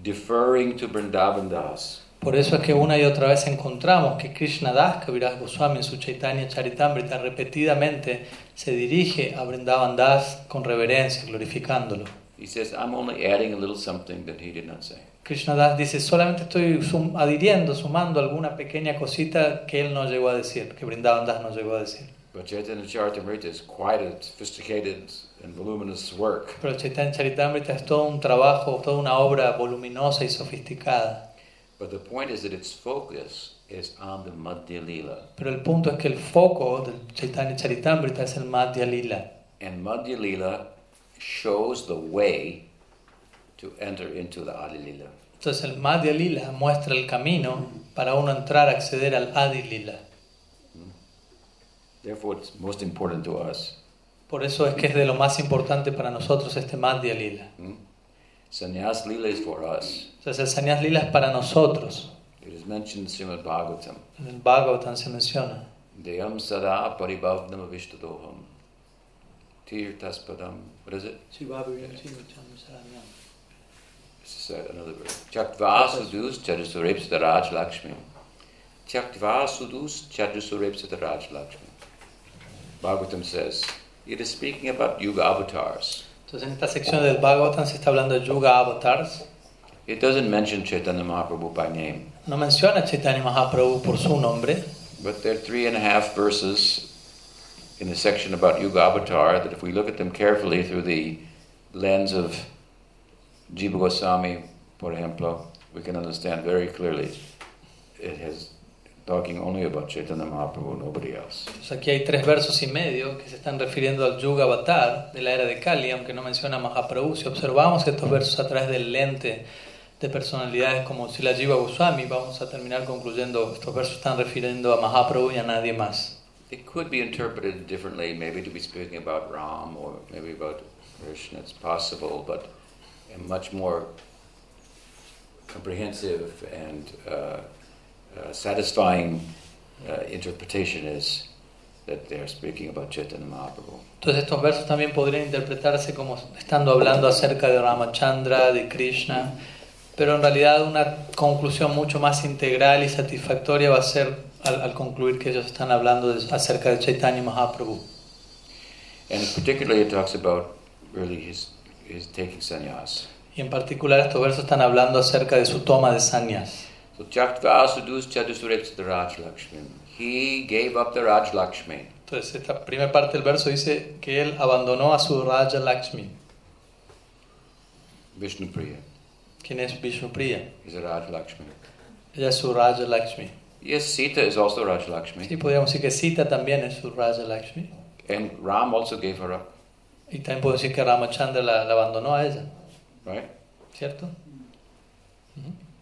deferring to Vrindavan Das. Por eso es que una y otra vez encontramos que Krishna Das Kaviraj Goswami en su Chaitanya Charitamrita repetidamente se dirige a Vrindavan Das con reverencia, glorificándolo. He says, I'm only adding a little something that he did not say. Krishna Das dice, solamente estoy sum- adhiriendo, sumando alguna pequeña cosita que él no llegó a decir, que Vrindavan Das no llegó a decir. But Chaitanya Charitamrita is quite a sophisticated and voluminous work. Pero Chaitanya Charitamrita es todo un trabajo, toda una obra voluminosa y sofisticada. But the point is that its focus is on the Madhya Lila. Pero el punto es que el foco del Chaitanya Charitamrita es el Madhya Lila. And Madhya Lila shows the way to enter into the Adi Lila. Entonces el Madhya Lila muestra el camino para uno entrar a acceder al Adi Lila. Therefore, it's most important to us. Por eso es que es de lo más importante para nosotros este Madhya Lila. Hmm? Sannyas Lila is for us. Entonces el Sanyas Lila es para nosotros. It is mentioned in Srimad Bhagavatam. En el Bhagavatam se menciona. Deyam sada paribhavnam avishtadoham. Tirtaspadam. What is it? This is uh, another verse. Chaktva sudus chadusurepsita Raj Lakshmi. Chaktva sudus chadusurepsita Raj Lakshmi. Bhagavatam says, it is speaking about Yuga avatars. Entonces en esta sección del Bhagavatam se está hablando de Yuga Avatars. It doesn't mention Chaitanya Mahaprabhu by name, No menciona Chaitanya Mahaprabhu por su nombre, but there are three and a half verses in the section about Yuga Avatar that if we look at them carefully through the lens of Jiva Goswami, por ejemplo, we can understand very clearly it has talking only about Chaitanya Mahaprabhu, nobody else. Entonces aquí hay tres versos y medio que se están refiriendo al Yuga Avatar de la era de Kali, aunque no menciona Mahaprabhu. Si observamos estos versos a través del lente de personalidades como Sila Jiva Goswami, vamos a terminar concluyendo, estos versos están refiriendo a Mahaprabhu y a nadie más. It could be interpreted differently, maybe to be speaking about Ram or maybe about Krishna. It's possible, but a much more comprehensive and uh, uh, satisfying uh, interpretation is that they're speaking about Chaitanya Mahaprabhu. Entonces estos versos también podrían interpretarse como estando hablando acerca de Ramachandra, de Krishna, pero en realidad una conclusión mucho más integral y satisfactoria va a ser al, al concluir que ellos están hablando de- acerca de Chaitanya Mahaprabhu. And particularly it talks about really his, his taking sannyas. Y en particular estos versos están hablando acerca de su toma de sannyas. So the Raj Lakshmi. He gave up the Raj Lakshmi. Entonces esta primera parte del verso dice que él abandonó a su Raja Lakshmi, Vishnu Priya quien es Vishnupriya. is a Raj Lakshmi. Ella es su Raja Lakshmi. Yes, Sita is also Raj Lakshmi. Sí, podríamos decir que Sita también es su Raja Lakshmi. And Ram also gave her up, Y también puedo decir que Ramachandra la, la abandonó a ella, right? ¿cierto?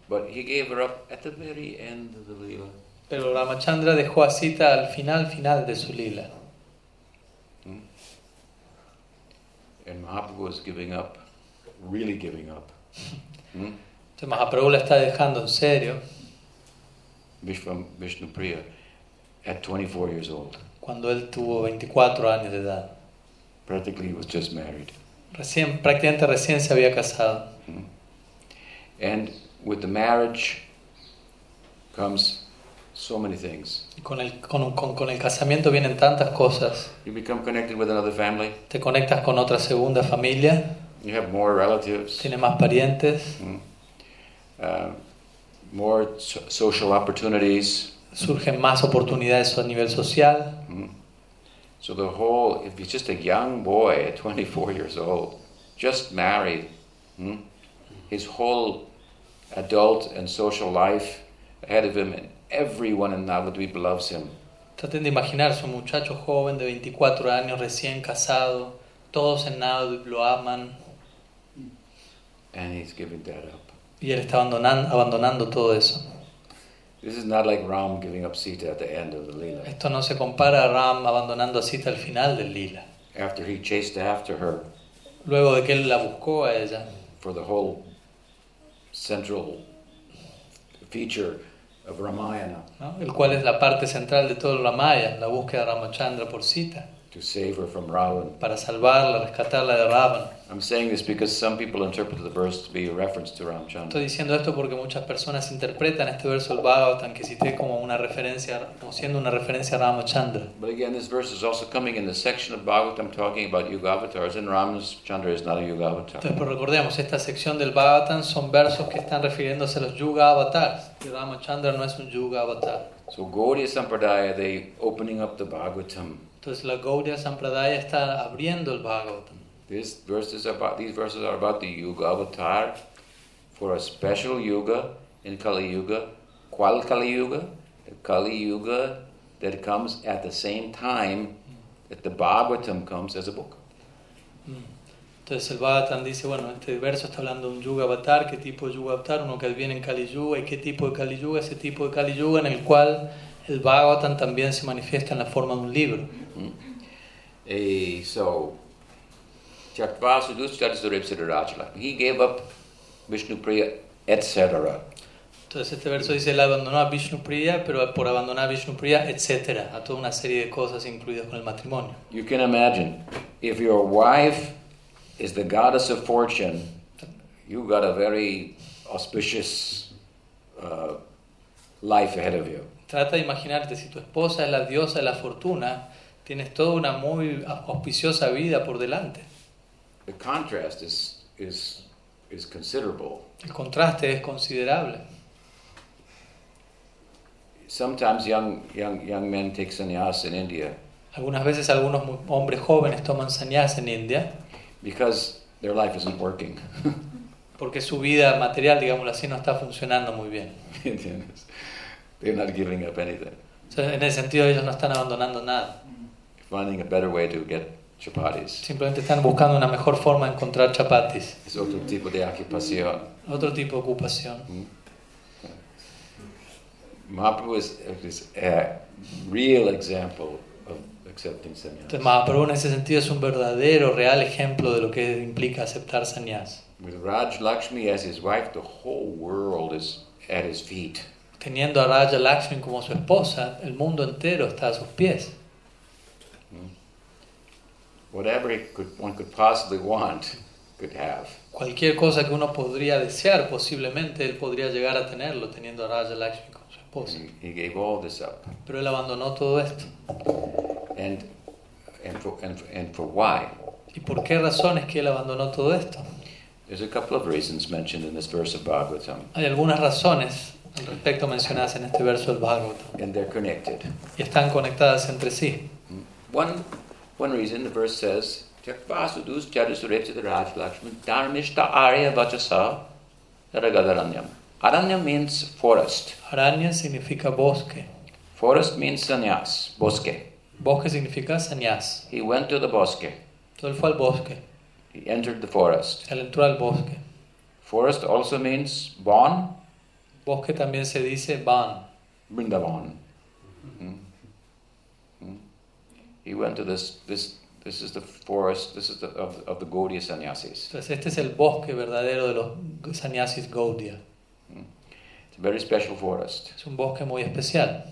But he gave her up at the very end of the Leela. Pero Ramachandra dejó a Sita al final, final de su lila. Hmm? And Mahaprabhu was giving up, really giving up. Hmm? Entonces Mahaprabhu la está dejando en serio Vishnu, Vishnu Priya at 24 years old. cuando él tuvo 24 años de edad. Practically he was just married. Recién, prácticamente recién se había casado. Hmm? And with the marriage comes so many things. Y con el, con, con- con el casamiento vienen tantas cosas. You become connected with another family, Te conectas con otra segunda familia, you have more relatives, tienes más parientes, hmm? uh, more social opportunities. surgen más oportunidades a nivel social. hmm? So the whole, if he's just a young boy at 24 years old, just married, hmm? his whole adult and social life ahead of him, and everyone in Navadvip loves him. Traten de imaginarse un muchacho joven de 24 años, recién casado, todos en Navadvip lo aman. and he's giving that up. Y él está abandonando, abandonando todo eso. This is not like Ram giving up Sita at the end of the Leela. Esto no se compara a Ram abandonando a Sita al final del lila. After he chased after her Luego de que él la buscó a ella for the whole central feature of Ramayana ¿no? el cual es la parte central de todo el Ramayana, la búsqueda de Ramachandra por Sita, to save her from Ravan. para salvarla, rescatarla de Ravan. I'm saying this because some people interpret the verse to be a reference to Estoy diciendo esto porque muchas personas interpretan este verso del Bhagavatam que cité como una referencia, como siendo una referencia a Ramachandra. But again, this verse is also coming in the section of Bhagavatam talking about Yuga avatars, and Ramchandra is not a Yuga avatar. Entonces, pero recordemos, esta sección del Bhagavatam son versos que están refiriéndose a los Yuga avatars. Y Ramachandra no es un Yuga avatar. So Gaudiya Sampradaya, they opening up the Bhagavatam. Entonces la Gaudiya Sampradaya está abriendo el Bhagavatam. This verse is about these verses are about the Yuga avatar for a special yuga in Kali Yuga. Qual Kali Yuga? The Kali Yuga that comes at the same time that the Bhagavatam comes as a book. Entonces el Bhagavatam dice, bueno, este verso está hablando de un Yuga Avatar, qué tipo de Yuga Avatar, uno que viene en Kali Yuga, y qué tipo de Kali Yuga, ese tipo de Kali Yuga en el cual el Bhagavatam también se manifiesta en la forma de un libro. Eh, so. He gave up Vishnu Priya, etc. Entonces este verso dice, él abandonó a Vishnu Priya, pero por abandonar a Vishnu Priya, etc., a toda una serie de cosas incluidas con el matrimonio. You can imagine, if your wife is the goddess of fortune, you got a very auspicious uh, life ahead of you. Trata de imaginarte, si tu esposa es la diosa de la fortuna, tienes toda una muy auspiciosa vida por delante. The contrast is, is, is considerable. El contraste es considerable. Sometimes young, young, young men take sannyas in India Algunas veces algunos hombres jóvenes toman sannyas en India because their life isn't working. porque su vida material, digámoslo así, no está funcionando muy bien. ¿Entiendes? They're not giving up anything. O sea, en ese sentido ellos no están abandonando nada. Finding a better way to get chapatis. Simplemente están buscando una mejor forma de encontrar chapatis, Es otro tipo de ocupación. otro tipo de ocupación. Mm. Mahaprabhu is, is a real example of accepting sannyas. Mahaprabhu en ese sentido es un verdadero, real ejemplo de lo que implica aceptar sannyas. With Raj Lakshmi as his wife, the whole world is at his feet. Teniendo a Raja Lakshmi como su esposa, el mundo entero está a sus pies. Whatever he could, one could possibly want, could have. Cualquier cosa que uno podría desear, posiblemente él podría llegar a tenerlo teniendo a Raja Lakshmi como su esposa. He, he gave all this up. Pero él abandonó todo esto. And, and, for, and, and for why? ¿Y por qué razones que él abandonó todo esto? There's a couple of reasons mentioned in this verse of Bhagavatam, Hay algunas razones al respecto mencionadas en este verso del Bhagavatam and they're connected. y están conectadas entre sí. Mm. One, one reason the verse says, Jakvasudus Jadisuretsa Raj Lakshmi Dharmishta Arya Vachasa Ragadaranyam. Aranyam means forest. Aranya significa bosque. Forest means sannyas, bosque. Bosque significa sannyas. He went to the bosque. Entonces él fue al bosque. He entered the forest. Él entró al bosque. Forest also means Bon, Bosque también se dice ban. Vrindavan. Hmm. Hmm. He went to this, this, this is the forest, this is the, of, of the Gaudiya sannyasis. Entonces este es el bosque verdadero de los sannyasis Gaudiya. It's a very special forest Es un bosque muy especial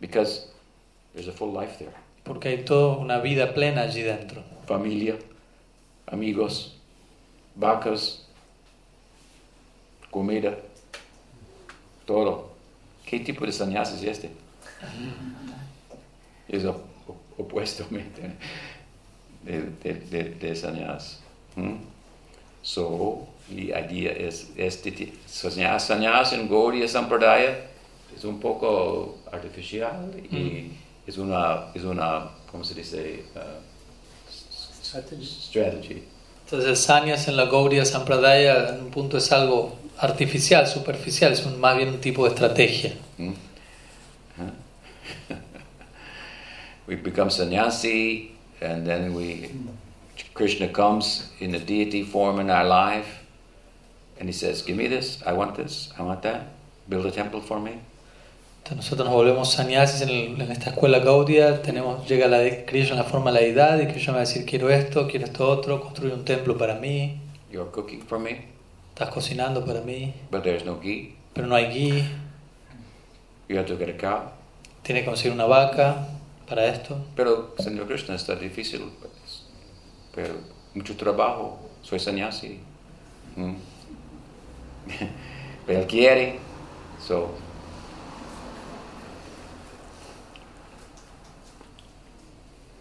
because there's a full life there. porque hay toda una vida plena allí dentro. Familia, amigos, vacas, comida, todo. ¿Qué tipo de sannyas es este? Es op- op- opuesto de, de, de, de sannyas. ¿Mm? So, la idea es, este ti- sannyas, sannyas en Gaudiya Sampradaya es un poco artificial y es una, es una, ¿cómo se dice? Uh, strategy. Entonces el sannyas en la Gaudiya Sampradaya en un punto es algo artificial, superficial, es un- más bien un tipo de estrategia. Huh? we become sannyasi, and then we Krishna comes in a deity form in our life, And he says, Give me this, I want this, I want that, build a temple for me. Entonces nosotros nos volvemos sannyasis en, el- en esta escuela Gaudiya, tenemos, llega la de- Krishna en la forma de la deidad y Krishna va a decir quiero esto, quiero esto otro, construye un templo para mí, You're cooking for me, estás cocinando para mí, but there's no ghee. pero no hay ghee, You have to get a cow. tiene que conseguir una vaca para esto. Pero, Señor Krishna, está difícil. pues. Pero, mucho trabajo. Soy sannyasi. Mm. Pero él quiere. So,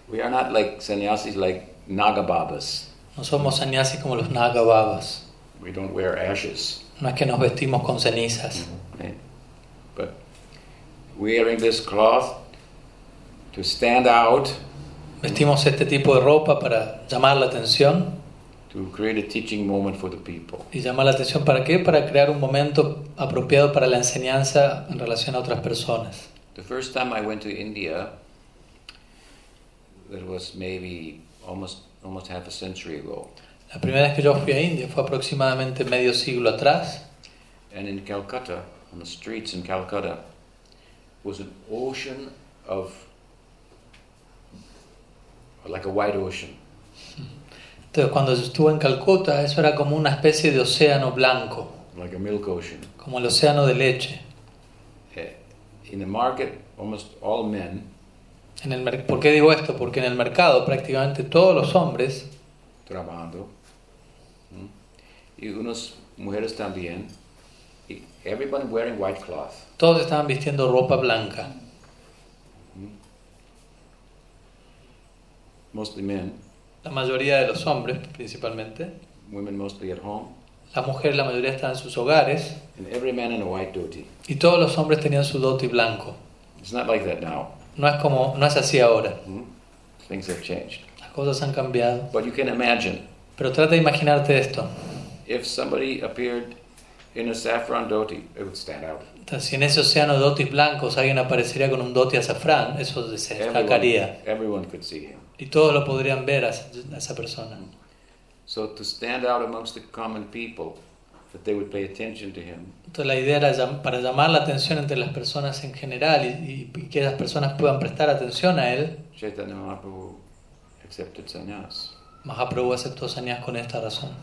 we are not like sannyasis like Nagababas. No somos sannyasis como los Nagababas, We don't wear ashes. no es que nos vestimos con cenizas, mm-hmm. Right? But wearing this cloth to stand out, vestimos este tipo de ropa para llamar la atención. to create a teaching moment for the people. ¿Y llamar la atención para qué? Para crear un momento apropiado para la enseñanza en relación a otras personas. The first time I went to India, that was maybe almost almost half a century ago, La primera vez que yo fui a India fue aproximadamente medio siglo atrás. and in Calcutta, on the streets in Calcutta, was an ocean of like a white ocean. Entonces cuando estuve en Calcuta, eso era como una especie de océano blanco, like a milk ocean. como el océano de leche. Eh, In the market, almost all men En el ¿Por qué digo esto? Porque en el mercado prácticamente todos los hombres, trabajando. Y unas mujeres también, y everybody wearing white cloth. todos estaban vistiendo ropa blanca. Mostly men, La mayoría de los hombres principalmente. women mostly at home, Las mujeres, la mayoría estaban en sus hogares. and every man in a white dhoti. Y todos los hombres tenían su dhoti blanco. It's not like that now. No es como, no es así ahora. ¿m? Things have changed. Las cosas han cambiado. But you can imagine Pero trata de imaginarte esto. if somebody appeared in a saffron dhoti, it would stand out. Entonces, si en ese océano de dotis blancos alguien aparecería con un doti azafrán, eso se destacaría. Everyone, everyone could see him. Y todos lo podrían ver a esa, a esa persona. So to stand out amongst the common people, that they would pay attention to him, Entonces la idea era para llamar la atención entre las personas en general y, y que las personas puedan prestar atención a él, Chaitanya Mahaprabhu accepted sannyas. Mahaprabhu aceptó sannyas con esta razón.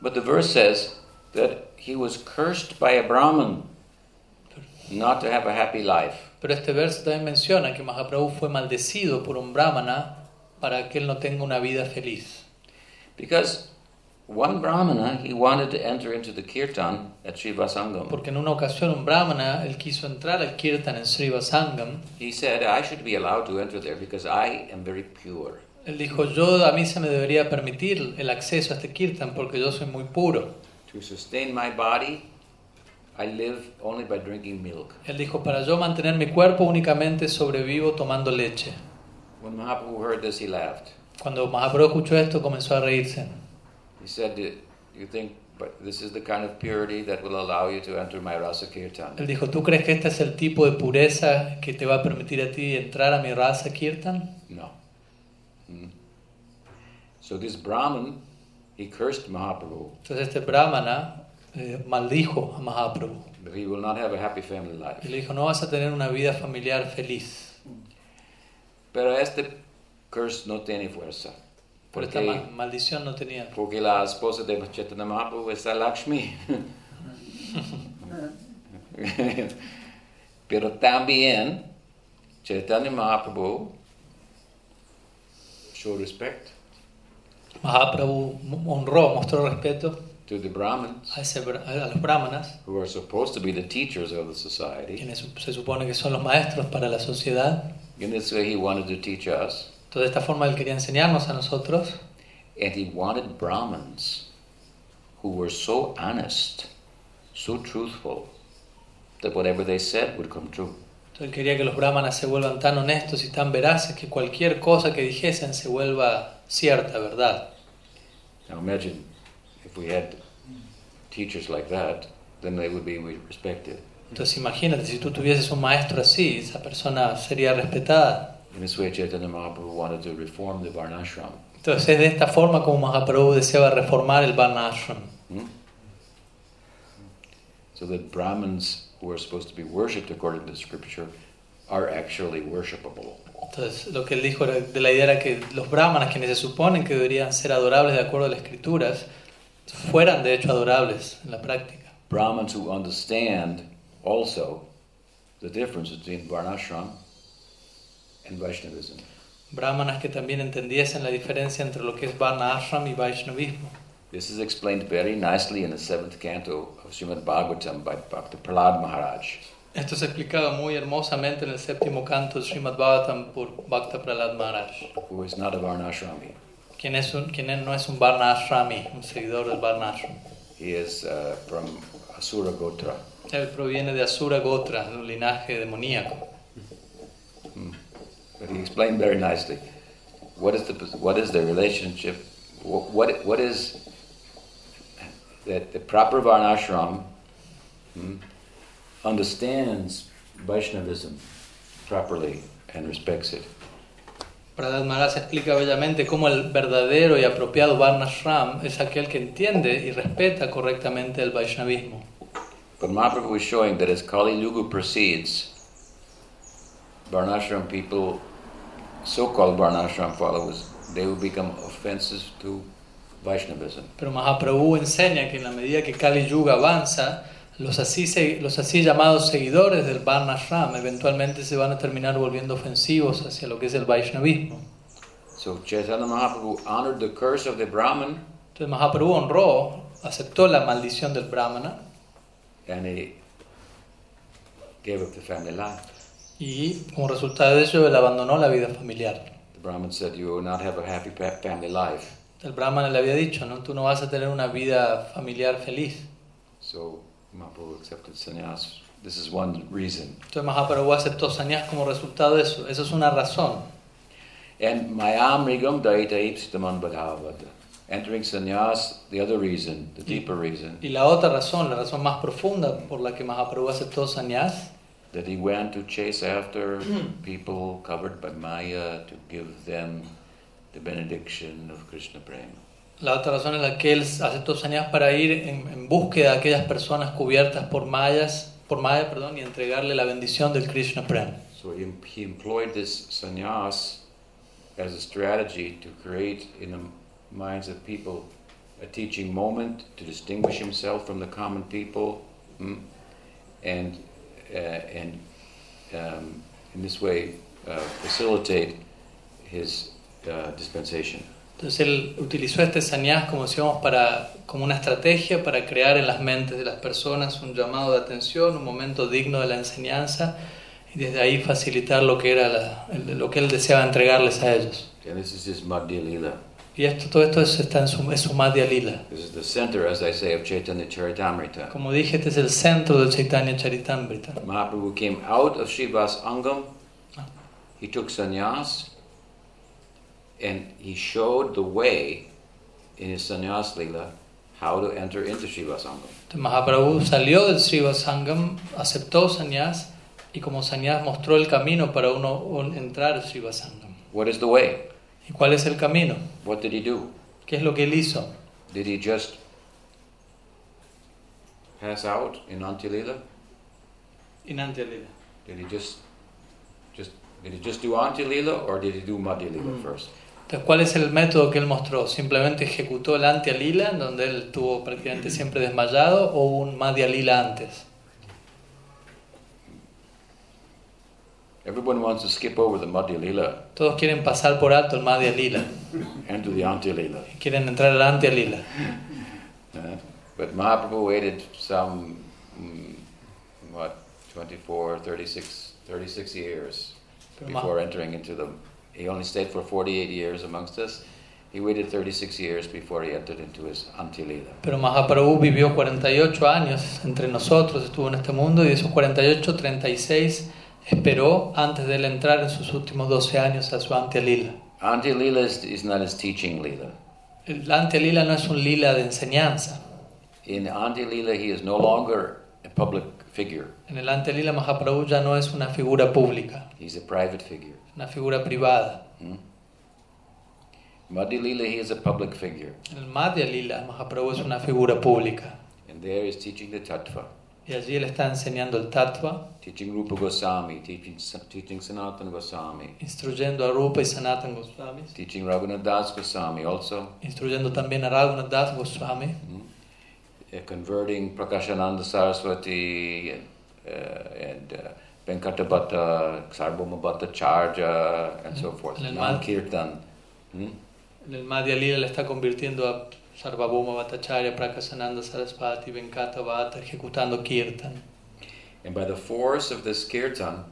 But the verse says that he was cursed by a Brahmin not to have a happy life. Pero este verso también menciona que Mahaprabhu fue maldecido por un brahmana para que él no tenga una vida feliz. Because one Brahmana, he wanted to enter into the kirtan at Srivasangam. Porque en una ocasión un brahmana, él quiso entrar al kirtan en Srivasangam, He said, I should be allowed to enter there because I am very pure. Él dijo, yo a mí se me debería permitir el acceso a este kirtan porque yo soy muy puro. To sustain my body, I live only by drinking milk. Él dijo, para yo mantener mi cuerpo únicamente sobrevivo tomando leche. When Mahaprabhu heard this, he laughed. Cuando Mahaprabhu escuchó esto comenzó a reírse. He said, you think but this is the kind of purity that will allow you to enter my rasa kirtan? Él dijo, ¿tú crees que este es el tipo de pureza que te va a permitir a ti entrar a mi raza kirtan? No. Hmm. So this Brahmin, he cursed Mahaprabhu Entonces este brahmana eh, maldijo a Mahaprabhu. that he will not have a happy family Y life. le dijo, no vas a tener una vida familiar feliz. Pero este curse no tiene fuerza. Por esta Porque, ma- maldición no tenía. porque la esposa de Chaitanya Mahaprabhu es la Lakshmi. Pero también Chaitanya Mahaprabhu showed respect Mahaprabhu honró, mostró respeto to the Brahmins a, ese a los brahmanas, who are supposed to be the teachers of the society. quienes se supone que son los maestros para la sociedad. In this way, he wanted to teach us, Entonces, de esta forma él quería enseñarnos a nosotros and he wanted Brahmins who were so honest, so truthful, that whatever they said would come true. Entonces, quería que los brahmanas se vuelvan tan honestos y tan veraces que cualquier cosa que dijesen se vuelva cierta, verdad. Now imagine if we had teachers like that, then they would be respected. Entonces imagínate, si tú tuvieses un maestro así, esa persona sería respetada. In this way, Chaitanya Mahaprabhu wanted to reform the Varnashram. Entonces es de esta forma como Mahaprabhu deseaba reformar el Varnashram. Hmm? So that Brahmins who are supposed to be worshipped according to scripture are actually worshipable. Entonces, lo que él dijo era- de la idea era que los brahmanas, quienes se suponen que deberían ser adorables de acuerdo a las escrituras, fueran de hecho adorables en la práctica. Brahmins who understand also the difference between Varnashram and Vaishnavism. Brahmanas que también entendiesen la diferencia entre lo que es Varna Ashram y Vaishnavismo. This is explained very nicely in the seventh canto of Srimad Bhagavatam by Bhakta Prahlad Maharaj. Esto se explicaba muy hermosamente en el séptimo canto de Srimad Bhagavatam por Bhakta Prahlad Maharaj, who is not a Varnashrami. quien, es un, quien no es un Varna Ashrami, un seguidor del Varnashram. He is uh, from Asura Gotra. Él proviene de Asura Gotra, un linaje demoníaco. But he explained very nicely what is the what is the relationship, what what, what is that the proper Varnashram hmm, understands Vaishnavism properly and respects it. Prahlad Maharaj explica bellamente cómo el verdadero y apropiado Varna Ashram es aquel que entiende y respeta correctamente el Vaishnavismo. But Mahaprabhu is showing that as Kali Yuga proceeds, Varnashram people, so-called Varnashram followers, they will become offensive to Vaishnavism. Pero Mahaprabhu enseña que en la medida que Kali Yuga avanza, los así, se- los así llamados seguidores del Varna Ashram eventualmente se van a terminar volviendo ofensivos hacia lo que es el Vaishnavismo. So Chaitanya Mahaprabhu honored the curse of the Brahman Entonces Mahaprabhu honró, aceptó la maldición del Brahmana and he gave up the family life. y como resultado de ello él abandonó la vida familiar. The Brahman said, You will not have a happy family life. El Brahmana le había dicho, ¿no? tú no vas a tener una vida familiar feliz. So Mahaprabhu accepted sannyas. This is one reason. Entonces Mahaprabhu aceptó sannyas como resultado de eso. Eso es una razón. And mayam rigam daita ipsitamam badhavada. Entering sannyas, the other reason, the deeper reason, Y la otra razón, la razón más profunda por la que Mahaprabhu aceptó sannyas, that he went to chase after people covered by Maya to give them the benediction of Krishna Prema. la otra razón es la que él aceptó sannyas para ir en, en búsqueda de aquellas personas cubiertas por mayas, por maya, perdón, y entregarle la bendición del Krishna Prem. So he, he employed this sannyas as a strategy to create in the minds of people a teaching moment to distinguish himself from the common people, mm, and uh, and um, in this way uh, facilitate his uh, dispensation. Entonces él utilizó este sannyas como decíamos para como una estrategia para crear en las mentes de las personas un llamado de atención, un momento digno de la enseñanza y desde ahí facilitar lo que era la- lo que él deseaba entregarles a ellos. And this is his Lila. Y esto todo esto es, está en su, es su Madhya Lila. This is the center, as I say, of Chaitanya Charitamrita. Como dije, este es el centro del Chaitanya Charitamrita. Mahaprabhu came out of Shiva's Angam, he took sannyas, and he showed the way in his sannyas lila how to enter into Shiva Angam. Entonces Mahaprabhu salió del Shiva Sangam, aceptó sannyas y como sannyas mostró el camino para uno un- entrar al Shiva Sangam. What is the way? ¿Y cuál es el camino? What did he do? ¿Qué es lo que él hizo? Did he just pass out in Antya-lila? Inantialila. Did he just, just, did he just do Antya-lila or did he do Madhya-lila mm. first? Entonces, ¿cuál es el método que él mostró? ¿Simplemente ejecutó el Antia Lila, en donde él estuvo prácticamente siempre desmayado, o un Madhya Lila antes? Everyone wants to skip over the Madhya-lila Todos quieren pasar por alto el Madhya Lila, and the quieren entrar al Antia Lila. Uh, but Mahaprabhu waited some, mm, what, 24, 36, 36 years Pero before entering into the. He only stayed for 48 years amongst us. He waited 36 years before he entered into his Antilila. Pero Mahaprabhu vivió 48 años entre nosotros, estuvo en este mundo, y de esos 48, 36 esperó antes de él entrar en sus últimos 12 años a su Antia Lila. Antilila is, is not his teaching lila. El Antia Lila no es un lila de enseñanza. In Antilila, he is no longer a public figure. En el Antia Lila Mahaprabhu ya no es una figura pública, He's a private figure. una figura privada. Hmm? Madhya-lila, he is a public figure. En el Madhya Lila Mahaprabhu es una figura pública. And there he's teaching the tattva. Y allí él está enseñando el tattva, teaching Rupa Goswami, teaching, teaching Sanatana Goswami, instruyendo a Rupa y Sanatan Goswami, teaching Raghunath Das Goswami also, instruyendo también a Raghunath Das Goswami, uh, converting Prakashananda Saraswati and, uh, and uh, Venkatabhatta, Sarbhuma Bhattacharya, and so forth. El Kirtan. Hmm? En el Madhya Lila le está convirtiendo a Sarvabhauma Bhattacharya, Prakasananda Sarasvati, Venkatabhatta, ejecutando Kirtan. And by the force of this Kirtan,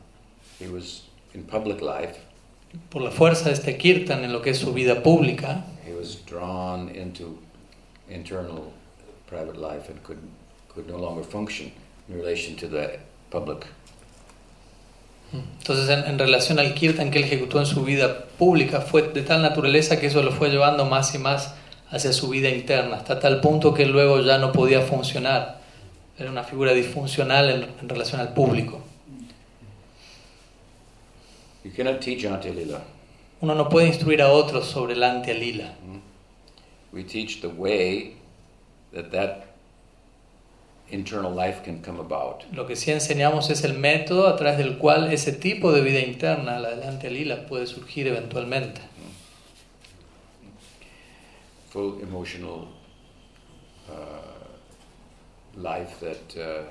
he was in public life, Por la fuerza de este Kirtan en lo que es su vida pública, he was drawn into internal private life and could, could no longer function in relation to the public. entonces en, en relación al Kirtan que él ejecutó en su vida pública, fue de tal naturaleza que eso lo fue llevando más y más hacia su vida interna, hasta tal punto que luego ya no podía funcionar. Era una figura disfuncional en, en relación al público. You cannot teach Antilila. Uno no puede instruir a otros sobre el Antya Lila. We teach the way that that internal life can come about. Lo que sí enseñamos es el método a través del cual ese tipo de vida interna, la del Antya Lila, puede surgir eventualmente. Full emotional uh, life that uh,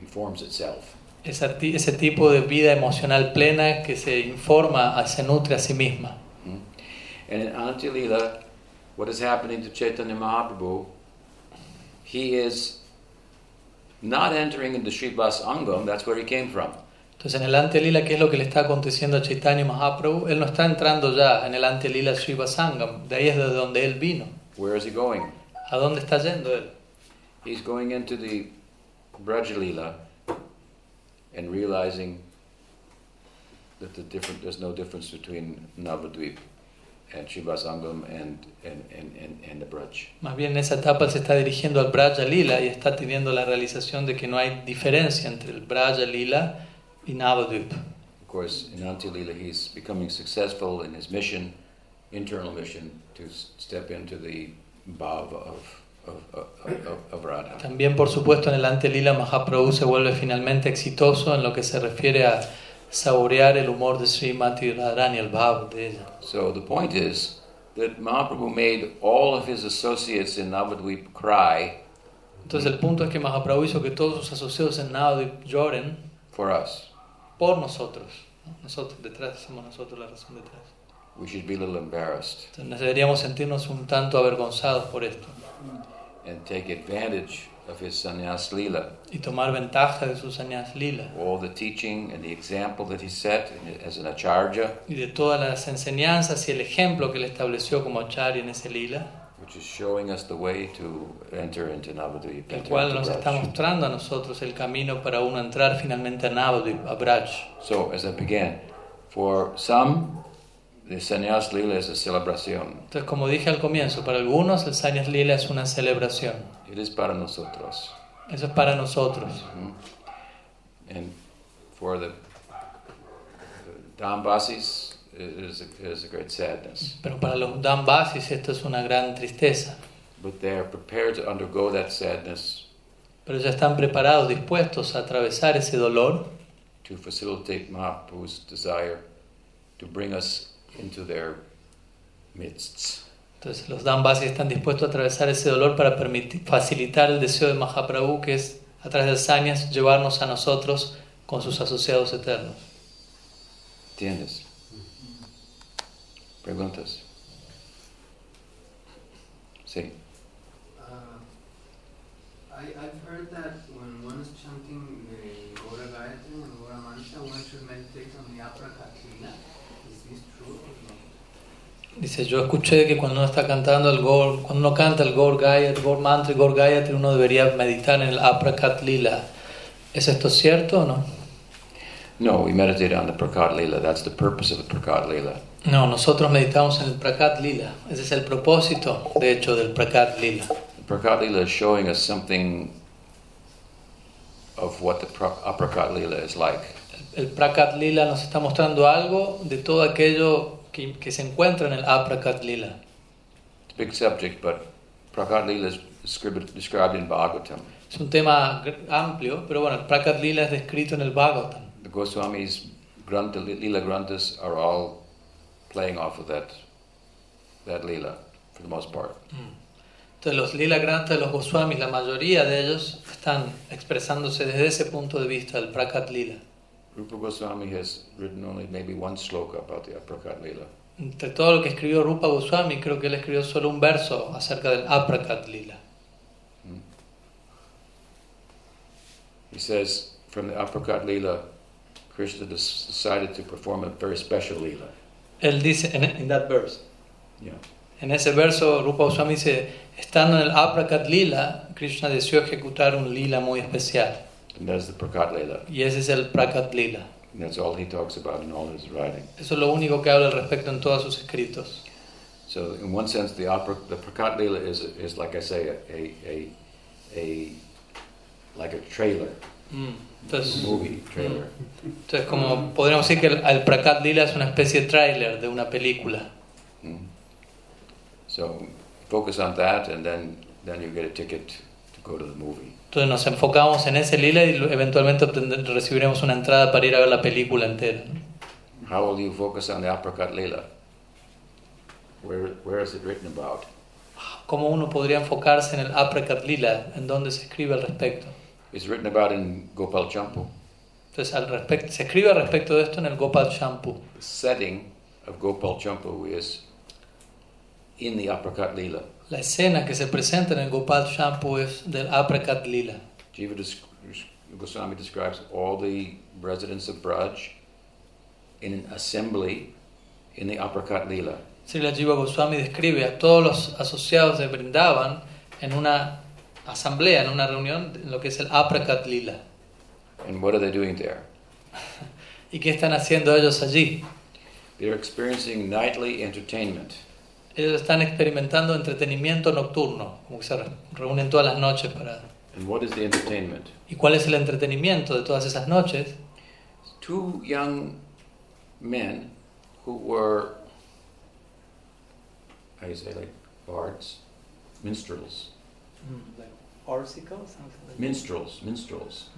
informs itself. Ti- ese tipo de vida emocional plena que se informa, se nutre a sí misma. Hmm? And in Antilila, what is happening to Chaitanya Mahaprabhu, he is not entering into Srivas Angam, that's where he came from. Entonces en el Antya Lila, ¿qué es lo que le está aconteciendo a Chaitanya Mahaprabhu? Él no está entrando ya en el Antya Lila Shiva Sangam, de ahí es de donde él vino. Where is he going? ¿A dónde está yendo él? He's going into the Brajalila and realizing that the different, there's no difference between Navadvip and Shivasangam and, and, and, and, and the Braj. Más bien en esa etapa se está dirigiendo al Braja Lila y está teniendo la realización de que no hay diferencia entre el Braja Lila y Navadvip. Of course, in Antilila, he's becoming successful in his mission, internal mission, to step into the bhava of, of, of, of, of Radha. También, por supuesto, en el Ante Lila Mahaprabhu se vuelve finalmente exitoso en lo que se refiere a saborear el humor de Srimati Radharani, el bhav de ella. So the point is that Mahaprabhu made all of his associates in Navadvip cry Entonces el punto es que Mahaprabhu hizo que todos sus asociados en Navadvip lloren for us. por nosotros. ¿no? Nosotros, detrás, somos nosotros la razón detrás. We should be a little embarrassed Entonces deberíamos sentirnos un tanto avergonzados por esto and take advantage of his sannyas lila, y tomar ventaja de sus añas lila all the teaching and the example that he set as an acharya, y de todas las enseñanzas y el ejemplo que le estableció como acharya en ese lila, which is showing us the way to enter into Navadvip. el cual nos está mostrando a nosotros el camino para uno entrar finalmente a Navadvip, a Braj. So, as I began, for some, sannyas lila is a celebration. Entonces, como dije al comienzo, para algunos el Sanyas Lila es una celebración. It is para nosotros. Eso es para nosotros. Mhm. And for the the Dambasis, it is a, it is a great sadness. Pero para los Dambasis esto es una gran tristeza. But they are prepared to undergo that sadness Pero ya están preparados, dispuestos a atravesar ese dolor to facilitate Mahaprabhu's desire to bring us into their midst. Entonces los Dambasis están dispuestos a atravesar ese dolor para permitir, facilitar el deseo de Mahaprabhu, que es a través del Sanyas llevarnos a nosotros con sus asociados eternos. ¿Entiendes? Preguntas. Sí. Uh, I, I've heard that when one is chanting the Gora Gayatri and Gora Mantra, one should meditate on the Aprakatlila. Is this true or not? Dice, yo escuché que cuando uno está cantando el Gor, cuando uno canta el Gor Gayatri, Gor Mantra Gor Gayatri, uno debería meditar en el Aprakat Lila. ¿Es esto cierto o no? No, we meditate on the Prakat Lila. That's the purpose of the Prakat Lila. No, nosotros meditamos en el Prakat Lila. Ese es el propósito, de hecho, del Prakat Lila. The Prakat Lila is showing us something of what the pra- Aprakat Lila is like. El Prakat Lila nos está mostrando algo de todo aquello que, que se encuentra en el Aprakat Lila. It's a big subject, but Prakat Lila is described, described in Bhagavatam. Es un tema amplio, pero bueno, el Prakat Lila es descrito en el Bhagavatam. The Goswamis' Granta, Lila Granthas are all playing off of that, that Lila for the most part. Entonces los Lila Granta de los Goswamis, la mayoría de ellos están expresándose desde ese punto de vista del Prakat Lila. Rupa Goswami has written only maybe one sloka about the Prakat Lila. Entre todo lo que escribió Rupa Goswami, creo que él escribió solo un verso acerca del Aprakat Lila. He says from the Aprakat Lila, Krishna decided to perform a very special Lila. Él dice, en, in that verse, Yeah. en ese verso Rupa Goswami dice, estando en el Aprakat Lila, Krishna deseó ejecutar un lila muy especial. And that's the Prakat Lila. Y ese es el Prakat. And that's all he talks about in all his writing. Eso es lo único que habla al respecto en todos sus escritos. So in one sense, the opera, the Prakat Lila is, is like I say, a, a, a like a trailer, Entonces, movie trailer. entonces, como podríamos decir que el, el Prakat Lila es una especie de tráiler de una película. Mm. So focus on that, and then then you get a ticket to go to the movie. Entonces nos enfocamos en ese lila y eventualmente recibiremos una entrada para ir a ver la película entera. How will you focus on the Aprakat Lila? Where where is it written about? ¿Cómo uno podría enfocarse en el Aprakat Lila? ¿En dónde se escribe al respecto? It's written about in Gopal Champu. Entonces al respecto, se escribe al respecto de esto en el Gopal Shampoo. The setting of Gopal Champu is in the Aprakat Lila. La escena que se presenta en el Gopal Shampoo es del Aprakat Lila. Jiva Goswami describes all the residents of Braj in an assembly in the Aprakat Lila. Srila Jiva Goswami describe a todos los asociados de Brindavan en una asamblea, en una reunión, en lo que es el Aprakat Lila. And what are they doing there? ¿Y qué están haciendo ellos allí? They're experiencing nightly entertainment. Ellos están experimentando entretenimiento nocturno, como que se re- reúnen todas las noches para... And what is the entertainment? ¿Y cuál es el entretenimiento de todas esas noches? Two young men who were, how do you say, like bards? Minstrels. Minstrels, minstrels.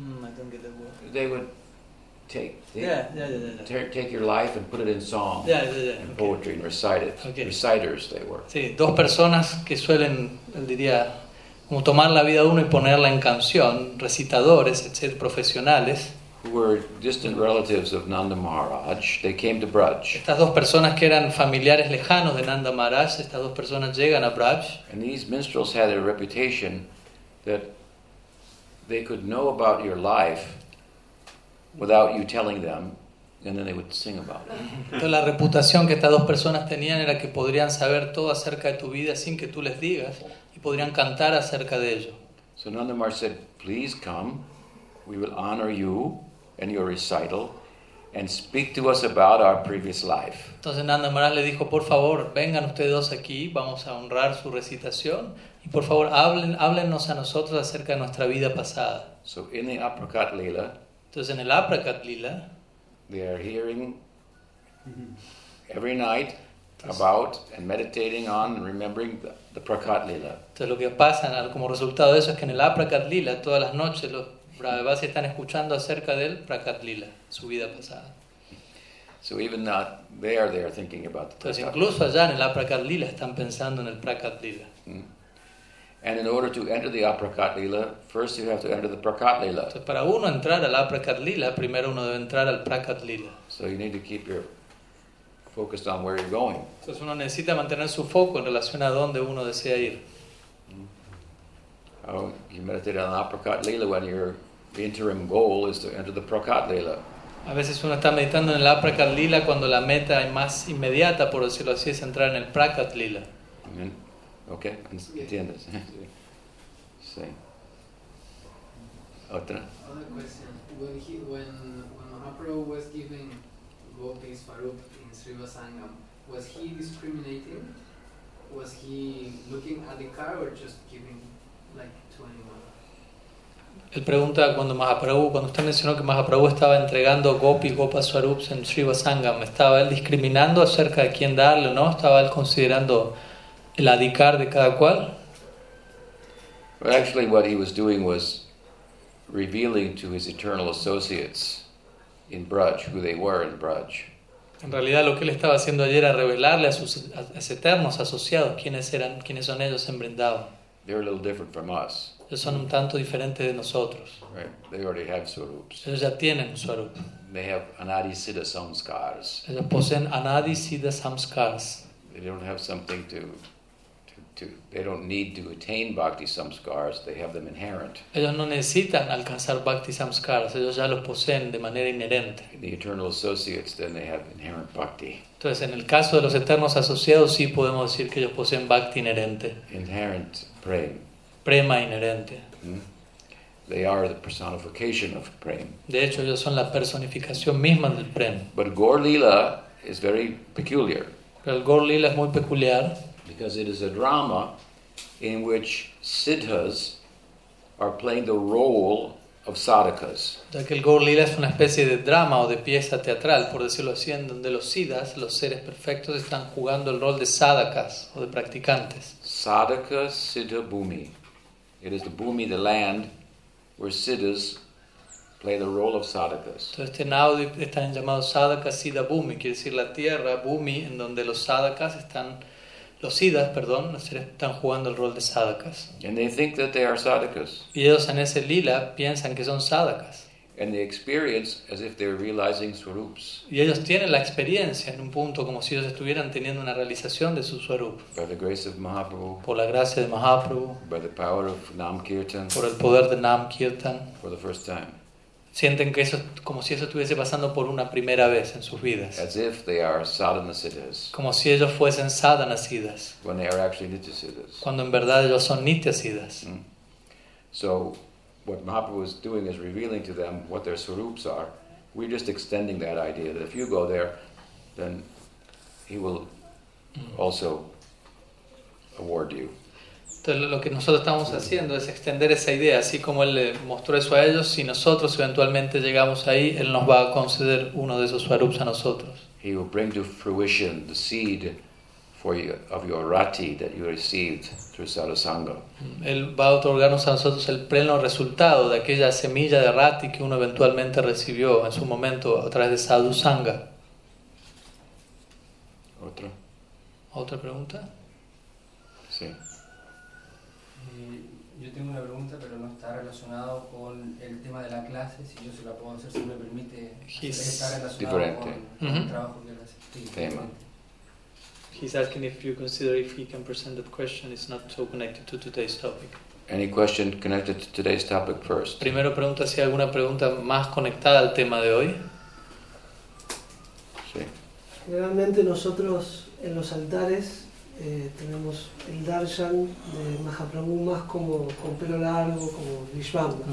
They would take, they Yeah, yeah, yeah, yeah. ta- take your life and put it in song Yeah, yeah, yeah, and okay. poetry and recite it. Okay. Reciters they were. Sí, dos personas que suelen, él diría, como tomar la vida de uno y ponerla en canción, recitadores, etcétera, profesionales. Who were distant relatives of Nanda Maharaj. They came to Braj. Estas dos personas que eran familiares lejanos de Nanda Maharaj, estas dos personas llegan a Braj And these minstrels had a reputation that they could know about your life without you telling them, and then they would sing about it. Entonces la reputación que estas dos personas tenían era que podrían saber todo acerca de tu vida sin que tú les digas y podrían cantar acerca de ello. So Nanda Maharaj said, Please come, we will honor you and your recital, and speak to us about our previous life. Entonces Nanda Maharaj le dijo, por favor, vengan ustedes dos aquí, vamos a honrar su recitación y por favor hablen, háblennos a nosotros acerca de nuestra vida pasada. So in the Aprakat Leela, Entonces en el Aprakat Lila, they are hearing every night about and meditating on and remembering the, the Prakat Leela. entonces lo que pasa como resultado de eso es que en el Aprakat Lila todas las noches los Brahmavasis están escuchando acerca del Prakat Lila, su vida pasada. So even not there, they are thinking about the Entonces incluso allá en el Aprakat Lila están pensando en el Prakat Lila. Mm. And in order to enter the Aprakat Leela, first you have to enter the Prakat Leela. Entonces para uno entrar al Aprakat Lila, primero uno debe entrar al Prakat Lila. So you need to keep your focused on where you're going. Entonces uno necesita mantener su foco en relación a dónde uno desea ir. How you meditate on Aprakat Leela when your interim goal is to enter the Prakat Leela. A veces uno está meditando en el Aprakat Lila cuando la meta más inmediata, por decirlo así, es entrar en el Prakat Lila. Amen. Okay, entiendes. Sí. Otra. Other question. When he when when Mahaprabhu was giving Gopis Farup in Srivasangam, was he discriminating? Was he looking at the car or just giving like to anyone? Él pregunta cuando Mahaprabhu, cuando usted mencionó que Mahaprabhu estaba entregando Gopi Gopa Swarups en Srivasangam, ¿estaba él discriminando acerca de quién darle o no? ¿Estaba él considerando el adicar de cada cual? But actually, what he was doing was revealing to his eternal associates in Braj who they were in Braj. En realidad lo que él estaba haciendo ayer era revelarle a sus, a eternos asociados quiénes, eran, quiénes son ellos en Brindavan. They're a little different from us, Ellos son un tanto diferentes de nosotros. right? They already have swarups. Ellos ya tienen Swarup. They have anadi siddha samskars. Ellos poseen Samskars. They don't have something to, to, they don't need to attain bhakti samskars. They have them inherent. Ellos no necesitan alcanzar Bhakti Samskars, ellos ya los poseen de manera inherente. The eternal associates, then they have inherent bhakti. Entonces, en el caso de los eternos asociados, sí podemos decir que ellos poseen Bhakti inherente, Inherent prema. Prema inherente. Hmm? They are the personification of prema. De hecho, ellos son la personificación misma del Prem. But Gaur Lila is very peculiar Pero el Gaur Lila es muy peculiar because it is a drama in which siddhas are playing the role of sadhakas. ya que el Gaur Lila es una especie de drama o de pieza teatral, por decirlo así, en donde los siddhas, los seres perfectos, están jugando el rol de sadhakas o de practicantes. Sadhaka siddha bhumi. It is the bhumi, the land, where siddhas play the role of sadhakas. Entonces, este Naudi están llamados sadhakas siddha bhumi, quiere decir la tierra, bhumi, en donde los sadhakas están, los siddhas, perdón, están jugando el rol de sadhakas. And they think that they are sadhakas. Y ellos en ese lila piensan que son sadhakas. And they experience as if they're realizing swarups Y ellos tienen la experiencia en un punto como si ellos estuvieran teniendo una realización de su Swarup. by the grace of Mahaprabhu, Por la gracia de Mahaprabhu, by the power of Nam Kirtan por el poder de Nam Kirtan, for the first time. Sienten que eso como si eso estuviese pasando por una primera vez en sus vidas. As if they are Como si ellos fuesen sadhanasidas, when they are actually nitya siddhas. cuando en verdad ellos son nityasidas. Mm. So, what Mahaprabhu is doing is revealing to them what their swarups are. We're just extending that idea that if you go there, then he will also award you. Entonces lo que nosotros estamos haciendo es extender esa idea, así como Él le mostró eso a ellos, si nosotros eventualmente llegamos ahí, Él nos va a conceder uno de esos Swarups a nosotros. He will bring to fruition the seed for you, of your rati that you received through sadhusanga. Él va a otorgarnos a nosotros el pleno resultado de aquella semilla de rati que uno eventualmente recibió en su momento a través de Sadhu Sangha. Otro? ¿Otra pregunta? Sí. Tengo una pregunta, pero no está relacionado con el tema de la clase. Si yo se la puedo hacer, si me permite. He's está relacionado diferente. con, el trabajo que él hace. Sí, Tema. He's asking if you consider if he can present that question. It's not so connected to today's topic. Any question connected to today's topic first? Primero pregunta si hay alguna pregunta más conectada al tema de hoy. Sí. Generalmente nosotros en los altares eh, tenemos el darshan de Mahaprabhu más como con pelo largo, como Vishvamba.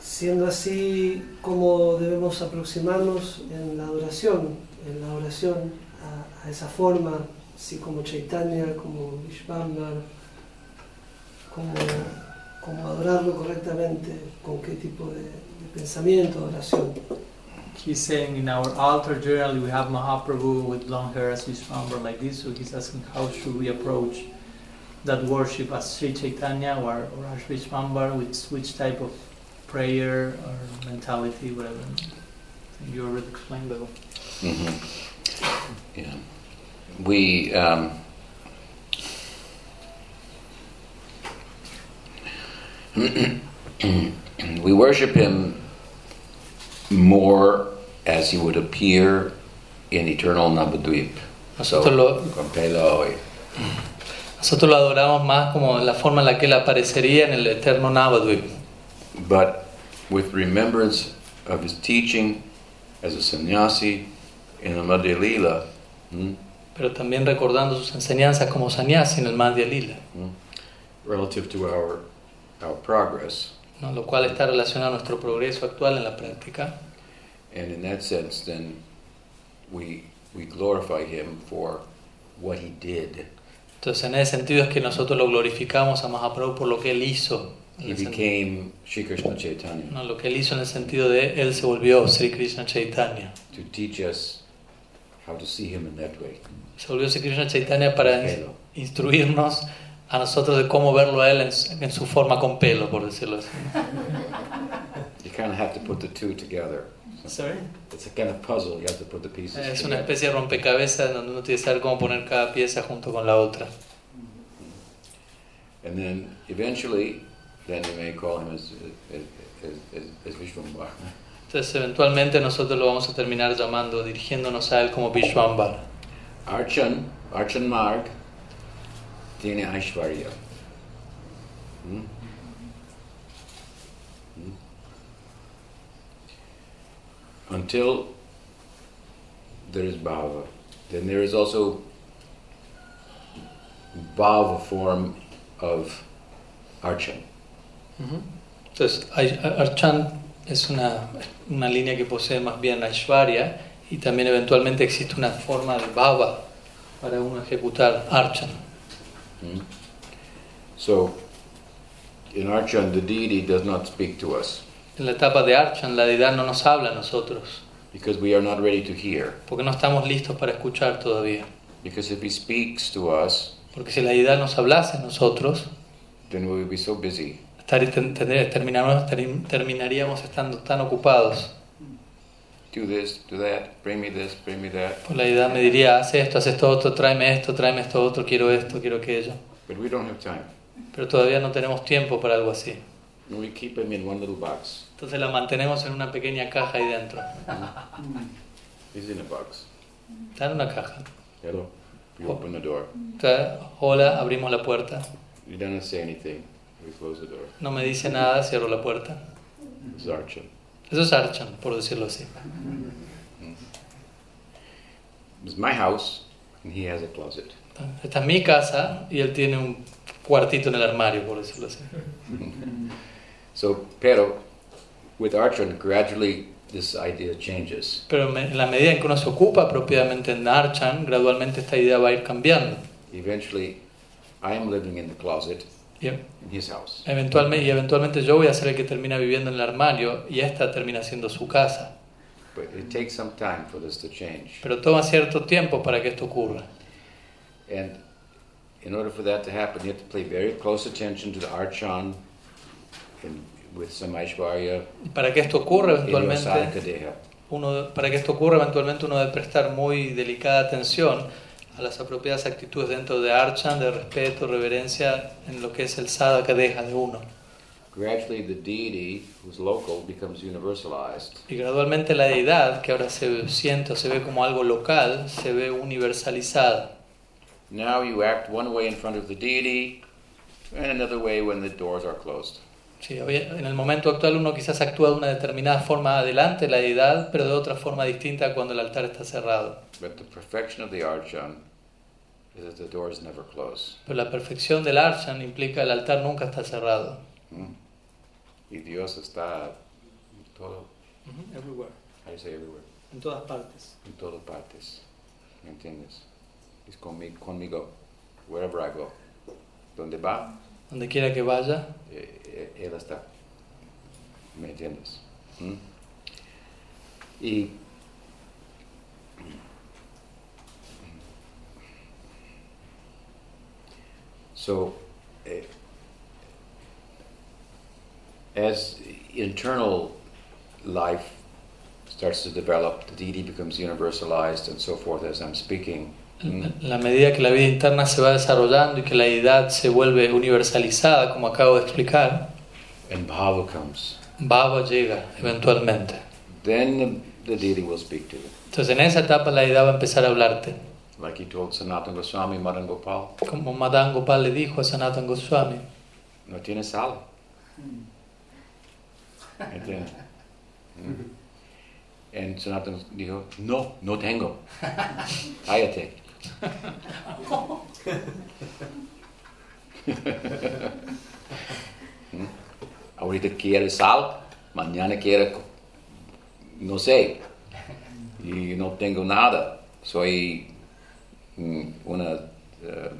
Siendo así, ¿cómo debemos aproximarnos en la adoración, en la oración a, a esa forma, así como Chaitanya, como Vishvambar, cómo, cómo adorarlo correctamente, con qué tipo de, de pensamiento, oración? He's saying in our altar generally we have Mahaprabhu with long hair as Vishwambar like this, so he's asking how should we approach that worship as Sri Chaitanya or, or as Vishwambar, which, which type of prayer or mentality, whatever. You already explained that. hmm Yeah. We um, we worship him more as he would appear in eternal Navadvip. So, Nosotros lo, pelo y- nosotros lo adoramos más como la forma en la que él aparecería en el eterno Navadvip. but with remembrance of his teaching as a sannyasi in the Madhya Lila, hmm, pero también recordando sus enseñanzas como sannyasi en el Madhya Lila, relative to our our progress. ¿no? lo cual está relacionado a nuestro progreso actual en la práctica. And in that sense, then we we glorify him for what he did. Entonces, en ese sentido es que nosotros lo glorificamos a Mahaprabhu por lo que él hizo. He became Sri Krishna Chaitanya no, lo que él hizo en el sentido de él se volvió Sri Krishna Chaitanya. to teach us how to see him in that way. Se volvió Sri Krishna Chaitanya para Pelo. instruirnos a nosotros de cómo verlo a él en, en su forma con pelo, por decirlo así. You kind of have to put the two together. Sorry. It's a kind of puzzle. You have to put the pieces Es una especie de rompecabezas donde uno tiene que saber cómo poner cada pieza junto con la otra. And then eventually, then you may call him as, as, as, as, as Vishwambar. Entonces eventualmente nosotros lo vamos a terminar llamando, dirigiéndonos a él como Vishwambar. Archan, Archan Marg, tiene Aishwarya. Until there is bhava, then there is also bhava form of Archan. Entonces Ai- Archan es una, una línea que posee más bien Aishwarya y también eventualmente existe una forma de Bhava para uno ejecutar Archan. Hmm? So, in Archan, the deity does not speak to us En la etapa de Archan la deidad no nos habla a nosotros because we are not ready to hear. porque no estamos listos para escuchar todavía. Because if he speaks to us, Porque si la deidad nos hablase a nosotros, then we will be so busy estar- terminaríamos estando tan ocupados. do this, do that, bring me this, bring me that. Pues la deidad me diría, haz esto, haz esto otro, tráeme esto, tráeme esto otro, quiero esto, quiero aquello. But we don't have time. Pero todavía no tenemos tiempo para algo así. And we keep him in one little box. Entonces la mantenemos en una pequeña caja ahí dentro. He's in a box. Está en una caja. Hello. You open the door. Hola, abrimos la puerta. You don't say anything. We close the door. No me dice nada, cierro la puerta. It's Archan. Eso es Archan, por decirlo así. It's my house, and he has a closet. Esta es mi casa y él tiene un cuartito en el armario, por decirlo así. So, pero with Archan, gradually this idea changes. Pero en la medida en que uno se ocupa propiamente en Archan, gradualmente esta idea va a ir cambiando. Eventually, I am living in the closet Y, in his house. eventualmente, y eventualmente yo voy a ser el que termina viviendo en el armario y esta termina siendo su casa. But it takes some time for this to change. Pero toma cierto tiempo para que esto ocurra. And in order for that to happen, you have to pay very close attention to the Archan and Y para que esto ocurra eventualmente, uno, para que esto ocurra eventualmente uno debe prestar muy delicada atención a las apropiadas actitudes dentro de Archan, de respeto, reverencia en lo que es el sadhaka deja de uno. Gradually, the deity, who's local, becomes universalized. Y gradualmente la deidad, que ahora se siente o se ve como algo local, se ve universalizada. Now you act one way in front of the deity and another way when the doors are closed. Sí, hoy- en el momento actual uno quizás actúa de una determinada forma adelante la deidad, pero de otra forma distinta cuando el altar está cerrado. But the perfection of the Archan is that the doors never close. Pero la perfección del Archan implica el altar nunca está cerrado. Hmm? Y Dios está en todo, Everywhere. how do you say everywhere? En todas partes. En todas partes. ¿Me entiendes? Es conmigo, conmigo, wherever I go. Donde va, Donde quiera que vaya, eh, Él está. ¿Me entiendes? ¿Mm? Y so, eh, as internal life starts to develop, the deity becomes universalized and so forth as I'm speaking. En la medida que la vida interna se va desarrollando y que la deidad se vuelve universalizada, como acabo de explicar, And bhava comes. Llega eventualmente. Then the, deity will speak to you. Entonces en esa etapa la deidad va a empezar a hablarte. Like he told Sanatana Goswami, Madan Gopal, Como Madan Gopal le dijo a Sanatan Goswami, no tiene sal. ¿Entiendes? Mm. And Sanatana dijo, no, no tengo. Cállate. Mm. Ahorita quiere sal, mañana quiere, no sé, y no tengo nada. Soy mm, una eh,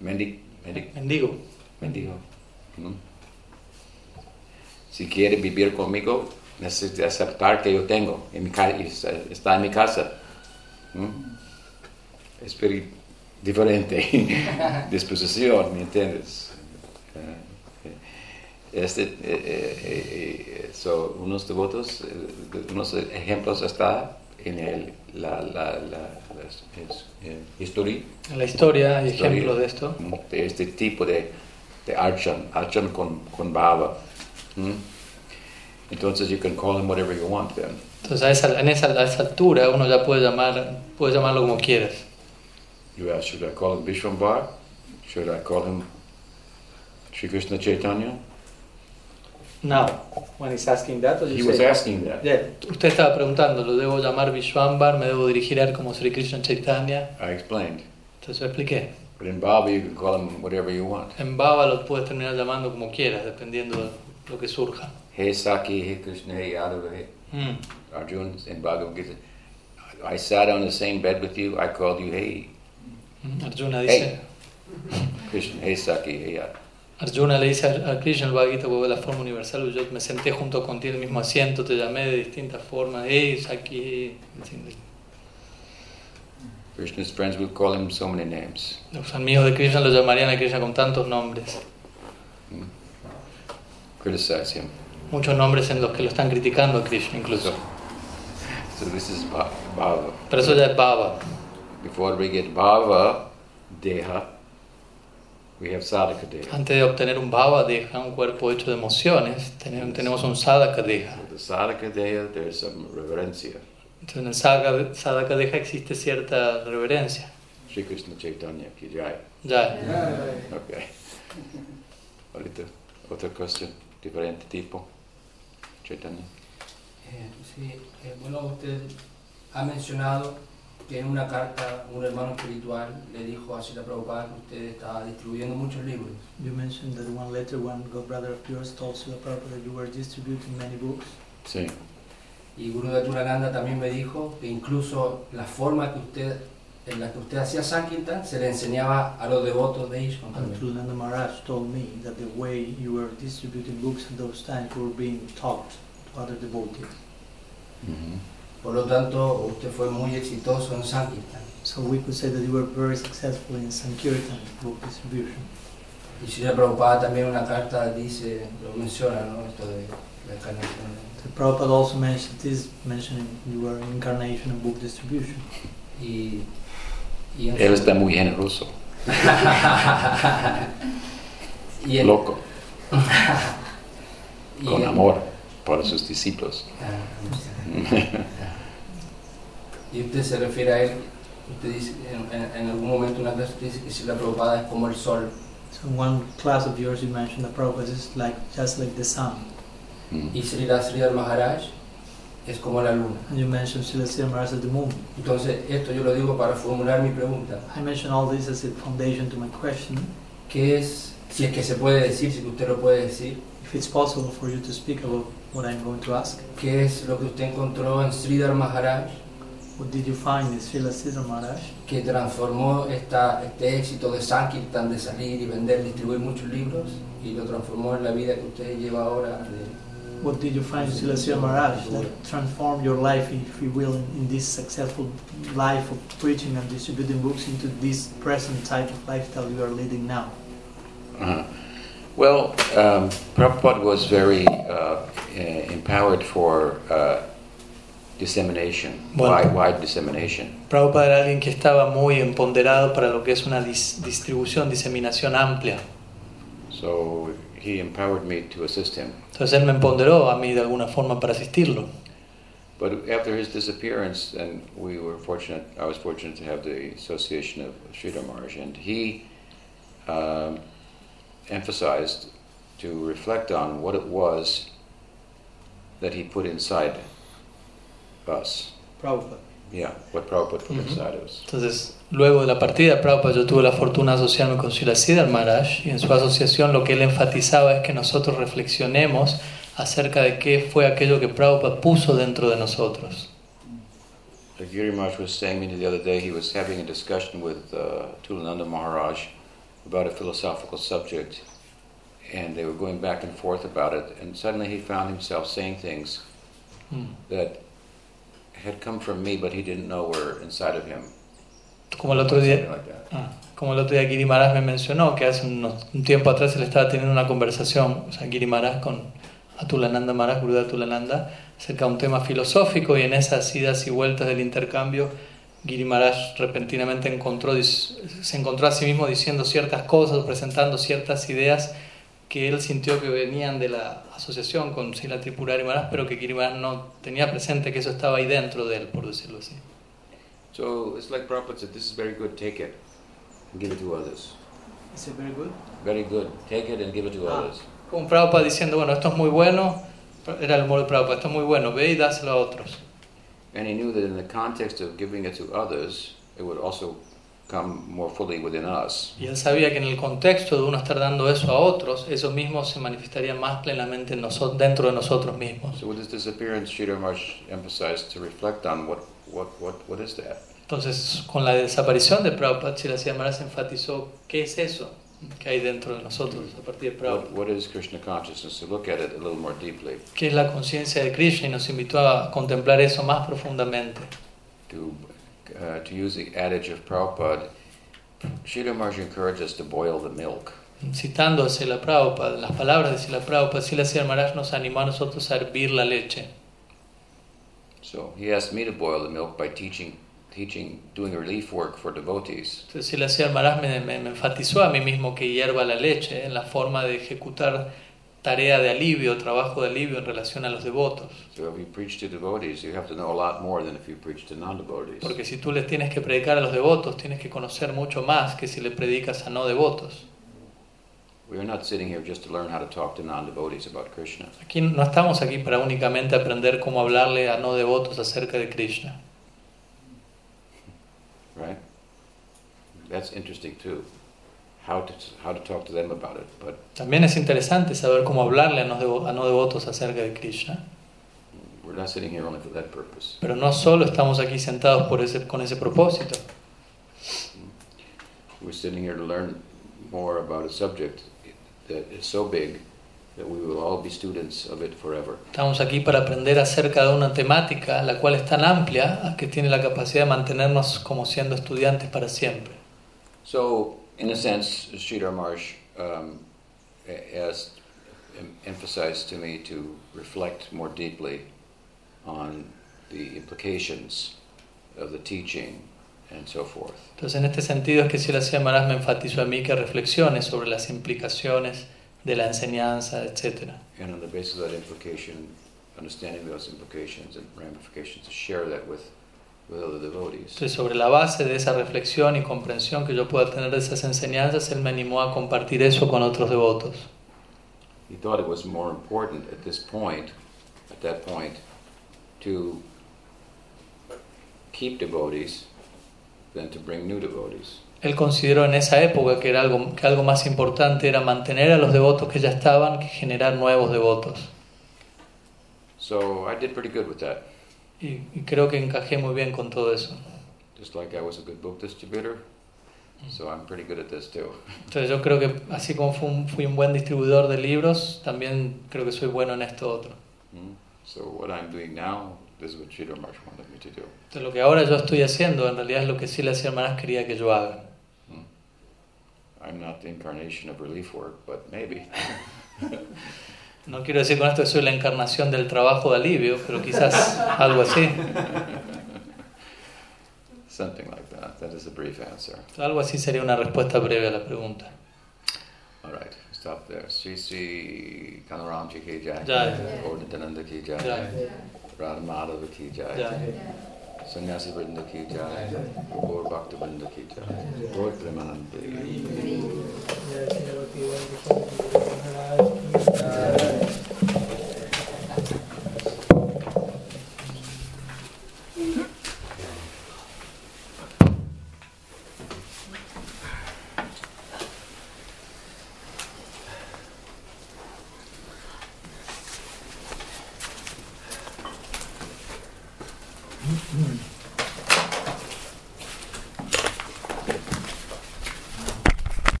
mendi- mendi- mendigo. mendigo. ¿no? Si quiere vivir conmigo, necesita aceptar que yo tengo, en mi está está en mi casa. ¿no? Espiri- diferente disposición, ¿me entiendes? Eh, Este, eh, eh, eh, so, unos devotos, eh, unos ejemplos está en el, la, la, la, la eh, historia la historia hay ejemplos de esto. de este tipo de, de archan, archan con, con baba. ¿Mm? Entonces you can call him whatever you want then. Entonces a esa, en esa, a esa altura uno ya puede llamar, puede llamarlo como quieras. You ask, should I call him Vishwambar? Should I call him Sri Krishna Chaitanya? Now, when he's asking that, or He was say- asking that. Yeah, Usted estaba preguntando, ¿lo debo llamar Vishwambar? ¿Me debo dirigir a él como Sri Krishna Chaitanya? I explained. Entonces lo expliqué. But in Baba you can call him whatever you want. En Baba lo puedes terminar llamando como quieras, dependiendo de lo que surja. Hey Saki, hey Krishna, hey Yadava, hey Mm. Arjun in Bhagavad Gita. I sat on the same bed with you, I called you hey. Arjuna dice, Krishna, hey Saki, hey Yadava. Arjuna le dice a Krishna el Bhagavad porque la forma universal, yo me senté junto contigo en el mismo asiento, te llamé de distintas formas, hey, aquí. Krishna's friends will call him so many names. Los amigos de Krishna lo llamarían a Krishna con tantos nombres, Criticize him. muchos nombres en los que lo están criticando a Krishna incluso. So this is Bha- Bhava. Pero eso ya es Baba. Before we get Bhava, Deha, we have Sadhaka Deha. Antes de obtener un Baba, deja un cuerpo hecho de emociones, tenemos, tenemos un Sadhaka deja. With the Sadhaka Deha, there's some reverencia. Entonces en el Sadhaka, Sadhaka deja existe cierta reverencia. Sri Krishna Chaitanya ki jai. Ya. Okay. Ahorita, otra cuestión, diferente tipo. Chaitanya. Eh, sí, eh, bueno, usted ha mencionado que en una carta un hermano espiritual le dijo a Srila Prabhupada que usted estaba distribuyendo muchos libros. You mentioned that one letter, one god brother of yours told Srila Prabhupada that you were distributing many books. Sí. Y Guru Datunananda también me dijo que incluso la forma que usted, en la que usted hacía Sankirtan se le enseñaba a los devotos de también. Trulanda Maharaj told me that the way you were distributing books at those times were being taught to other devotees. Mhm. Por lo tanto, usted fue muy exitoso en Sankirtan. So we could say that you were very successful in Sankirtan book distribution. Y Srila Prabhupada también en una carta dice, lo menciona, ¿no? Esto de la encarnación. The Prabhupada also mentioned this, mentioning you were in incarnation and book distribution. Y, y en Él está muy generoso, y en- loco, y con en- amor para sus discípulos. Y usted se refiere a él, usted dice, en, en- algún momento una clase usted dice que si la Prabhupada es como el sol. So in one class of yours you mentioned that Prabhupada is like just like the sun. Mm. Y Srila Sridhar Maharaj es como la luna. And you mentioned Srila Sri Maharaj as the moon. Entonces, esto yo lo digo para formular mi pregunta. I mentioned all this as a foundation to my question. ¿Qué es, si es que se puede decir, si usted lo puede decir, If it's possible for you to speak about what I'm going to ask, qué es lo que usted encontró en Sridhar Maharaj what did you find in Srila Sridhar Maharaj que transformó esta, este éxito de Sankirtan de salir y vender, distribuir muchos libros y lo transformó en la vida que usted lleva ahora? de- What did you find in Srila Sri Maharaj that transformed your life, if you will, in this successful life of preaching and distributing books into this present type of lifestyle you are leading now? Uh-huh. Well, um, Prabhupada was very uh, eh, empowered for uh, dissemination, Bueno. wide, wide dissemination. Prabhupada era alguien que estaba muy empoderado para lo que es una dis- distribución, diseminación amplia. So he empowered me to assist him. Entonces él me empoderó a mí de alguna forma para asistirlo. But after his disappearance, and we were fortunate, I was fortunate to have the association of Sridhar Maharaj, and he um, emphasized to reflect on what it was that he put inside us. Prabhupada. Yeah, what Prabhupada put Mhm. inside us. Entonces, luego de la partida de Prabhupada, yo tuve la fortuna de asociarme con Srila Siddhar Maharaj y en su asociación lo que él enfatizaba es que nosotros reflexionemos acerca de qué fue aquello que Prabhupada puso dentro de nosotros. Like Giri Maharaj was saying to me the other day, he was having a discussion with uh, Tulananda Maharaj about a philosophical subject, and they were going back and forth about it, and suddenly he found himself saying things Mm. that had come from me, but he didn't know were inside of him. como el otro día, ah, como el otro día Giri Maharaj me mencionó, que hace unos- un tiempo atrás él estaba teniendo una conversación, o sea, Giri Maharaj con Atulananda Maharaj, Guru Atulananda, acerca de un tema filosófico y en esas idas y vueltas del intercambio, Giri Maharaj repentinamente encontró, se encontró a sí mismo diciendo ciertas cosas, presentando ciertas ideas que él sintió que venían de la asociación con Sila Tripurari Maharaj, pero que Maharaj no tenía presente que eso estaba ahí dentro de él, por decirlo así. So it's like Prabhupada said, this is very good, take it and give it to others. Is it very good? Very good, take it and give it to Ah. others. Como Prabhupada diciendo, bueno, esto es muy bueno, era el humor de Prabhupada, esto es muy bueno, ve y dáselo a otros. And he knew that in the context of giving it to others, it would also come more fully within us. Y él sabía que en el contexto de uno estar dando eso a otros, eso mismo se manifestaría más plenamente en noso- dentro de nosotros mismos. So with his disappearance, Sridhar Maharaj emphasized to reflect on what, what, what, what is that? Entonces, con la desaparición de Prabhupada, Srila Maharaj enfatizó qué es eso que hay dentro de nosotros a partir de What, Prabhupada. what is Krishna consciousness? To look at it a little more deeply, ¿Qué es la conciencia de Krishna? Y nos invitó a contemplar eso más profundamente. to, uh, to use the adage of Prabhupada, Sridhar Maharaj encouraged us to boil the milk. Citando a Srila Prabhupada, las palabras de Srila Prabhupada, Srila Maharaj nos animó a nosotros a hervir la leche. So he asked me to boil the milk by teaching, teaching, doing relief work for devotees. Entonces, si la señora Maharaj me, me- me enfatizó a mí mismo que hierva la leche en la forma de ejecutar tarea de alivio, trabajo de alivio en relación a los devotos. Porque si tú les tienes que predicar a los devotos, tienes que conocer mucho más que si le predicas a no devotos. We are not sitting here just to learn how to talk to non-devotees about Krishna. Aquí no estamos aquí para únicamente aprender cómo hablarle a no devotos acerca de Krishna. right? That's interesting too. How to how to talk to them about it, but También es interesante saber cómo hablarle a no, a no devotos acerca de Krishna. we're not sitting here only for that purpose. Pero no solo estamos aquí sentados por ese, con ese propósito. We're sitting here to learn more about a subject that is so big that we will all be students of it forever. Estamos aquí para aprender acerca de una temática la cual es tan amplia que tiene la capacidad de mantenernos como siendo estudiantes para siempre. So, in a sense, Sridhar Marsh um, has emphasized to me to reflect more deeply on the implications of the teaching and so forth. Entonces, en este sentido es que Sila Maharaj me enfatizó a mí que reflexione sobre las implicaciones de la enseñanza, etc. And on the basis of that implication, understanding those implications and ramifications, to share that with, with other devotees. Entonces, sobre la base de esa reflexión y comprensión que yo pueda tener de esas enseñanzas, él me animó a compartir eso con otros devotos. He thought it was more important at this point, at that point, to keep devotees than to bring new devotees. Él consideró en esa época que, era algo, que algo más importante era mantener a los devotos que ya estaban que generar nuevos devotos. So I did pretty good with that. Y, y creo que encajé muy bien con todo eso. Just like I was a good book distributor, so I'm pretty good at this too. Entonces yo creo que así como fui un, fui un buen distribuidor de libros, también creo que soy bueno en esto otro. Mm. So what I'm doing now is what Sridhar Marsh wanted me to do. Entonces lo que ahora yo estoy haciendo en realidad es lo que sí las hermanas quería que yo haga. Mm. I'm not the incarnation of relief work, but maybe. No quiero decir con esto que soy la encarnación del trabajo de alivio, pero quizás algo así. Something like that. That is a brief answer. Algo así sería una respuesta breve a la pregunta. All right, stop there. Sri Sri Kanaram Ji ki jai. Jai. Gauradananda ki jai. Jai. Radha Madhava ki jai. Jai. Sannyasi Vrinda ki jai. Gaur Bhakta Vrinda ki jai. Gaur. Mm.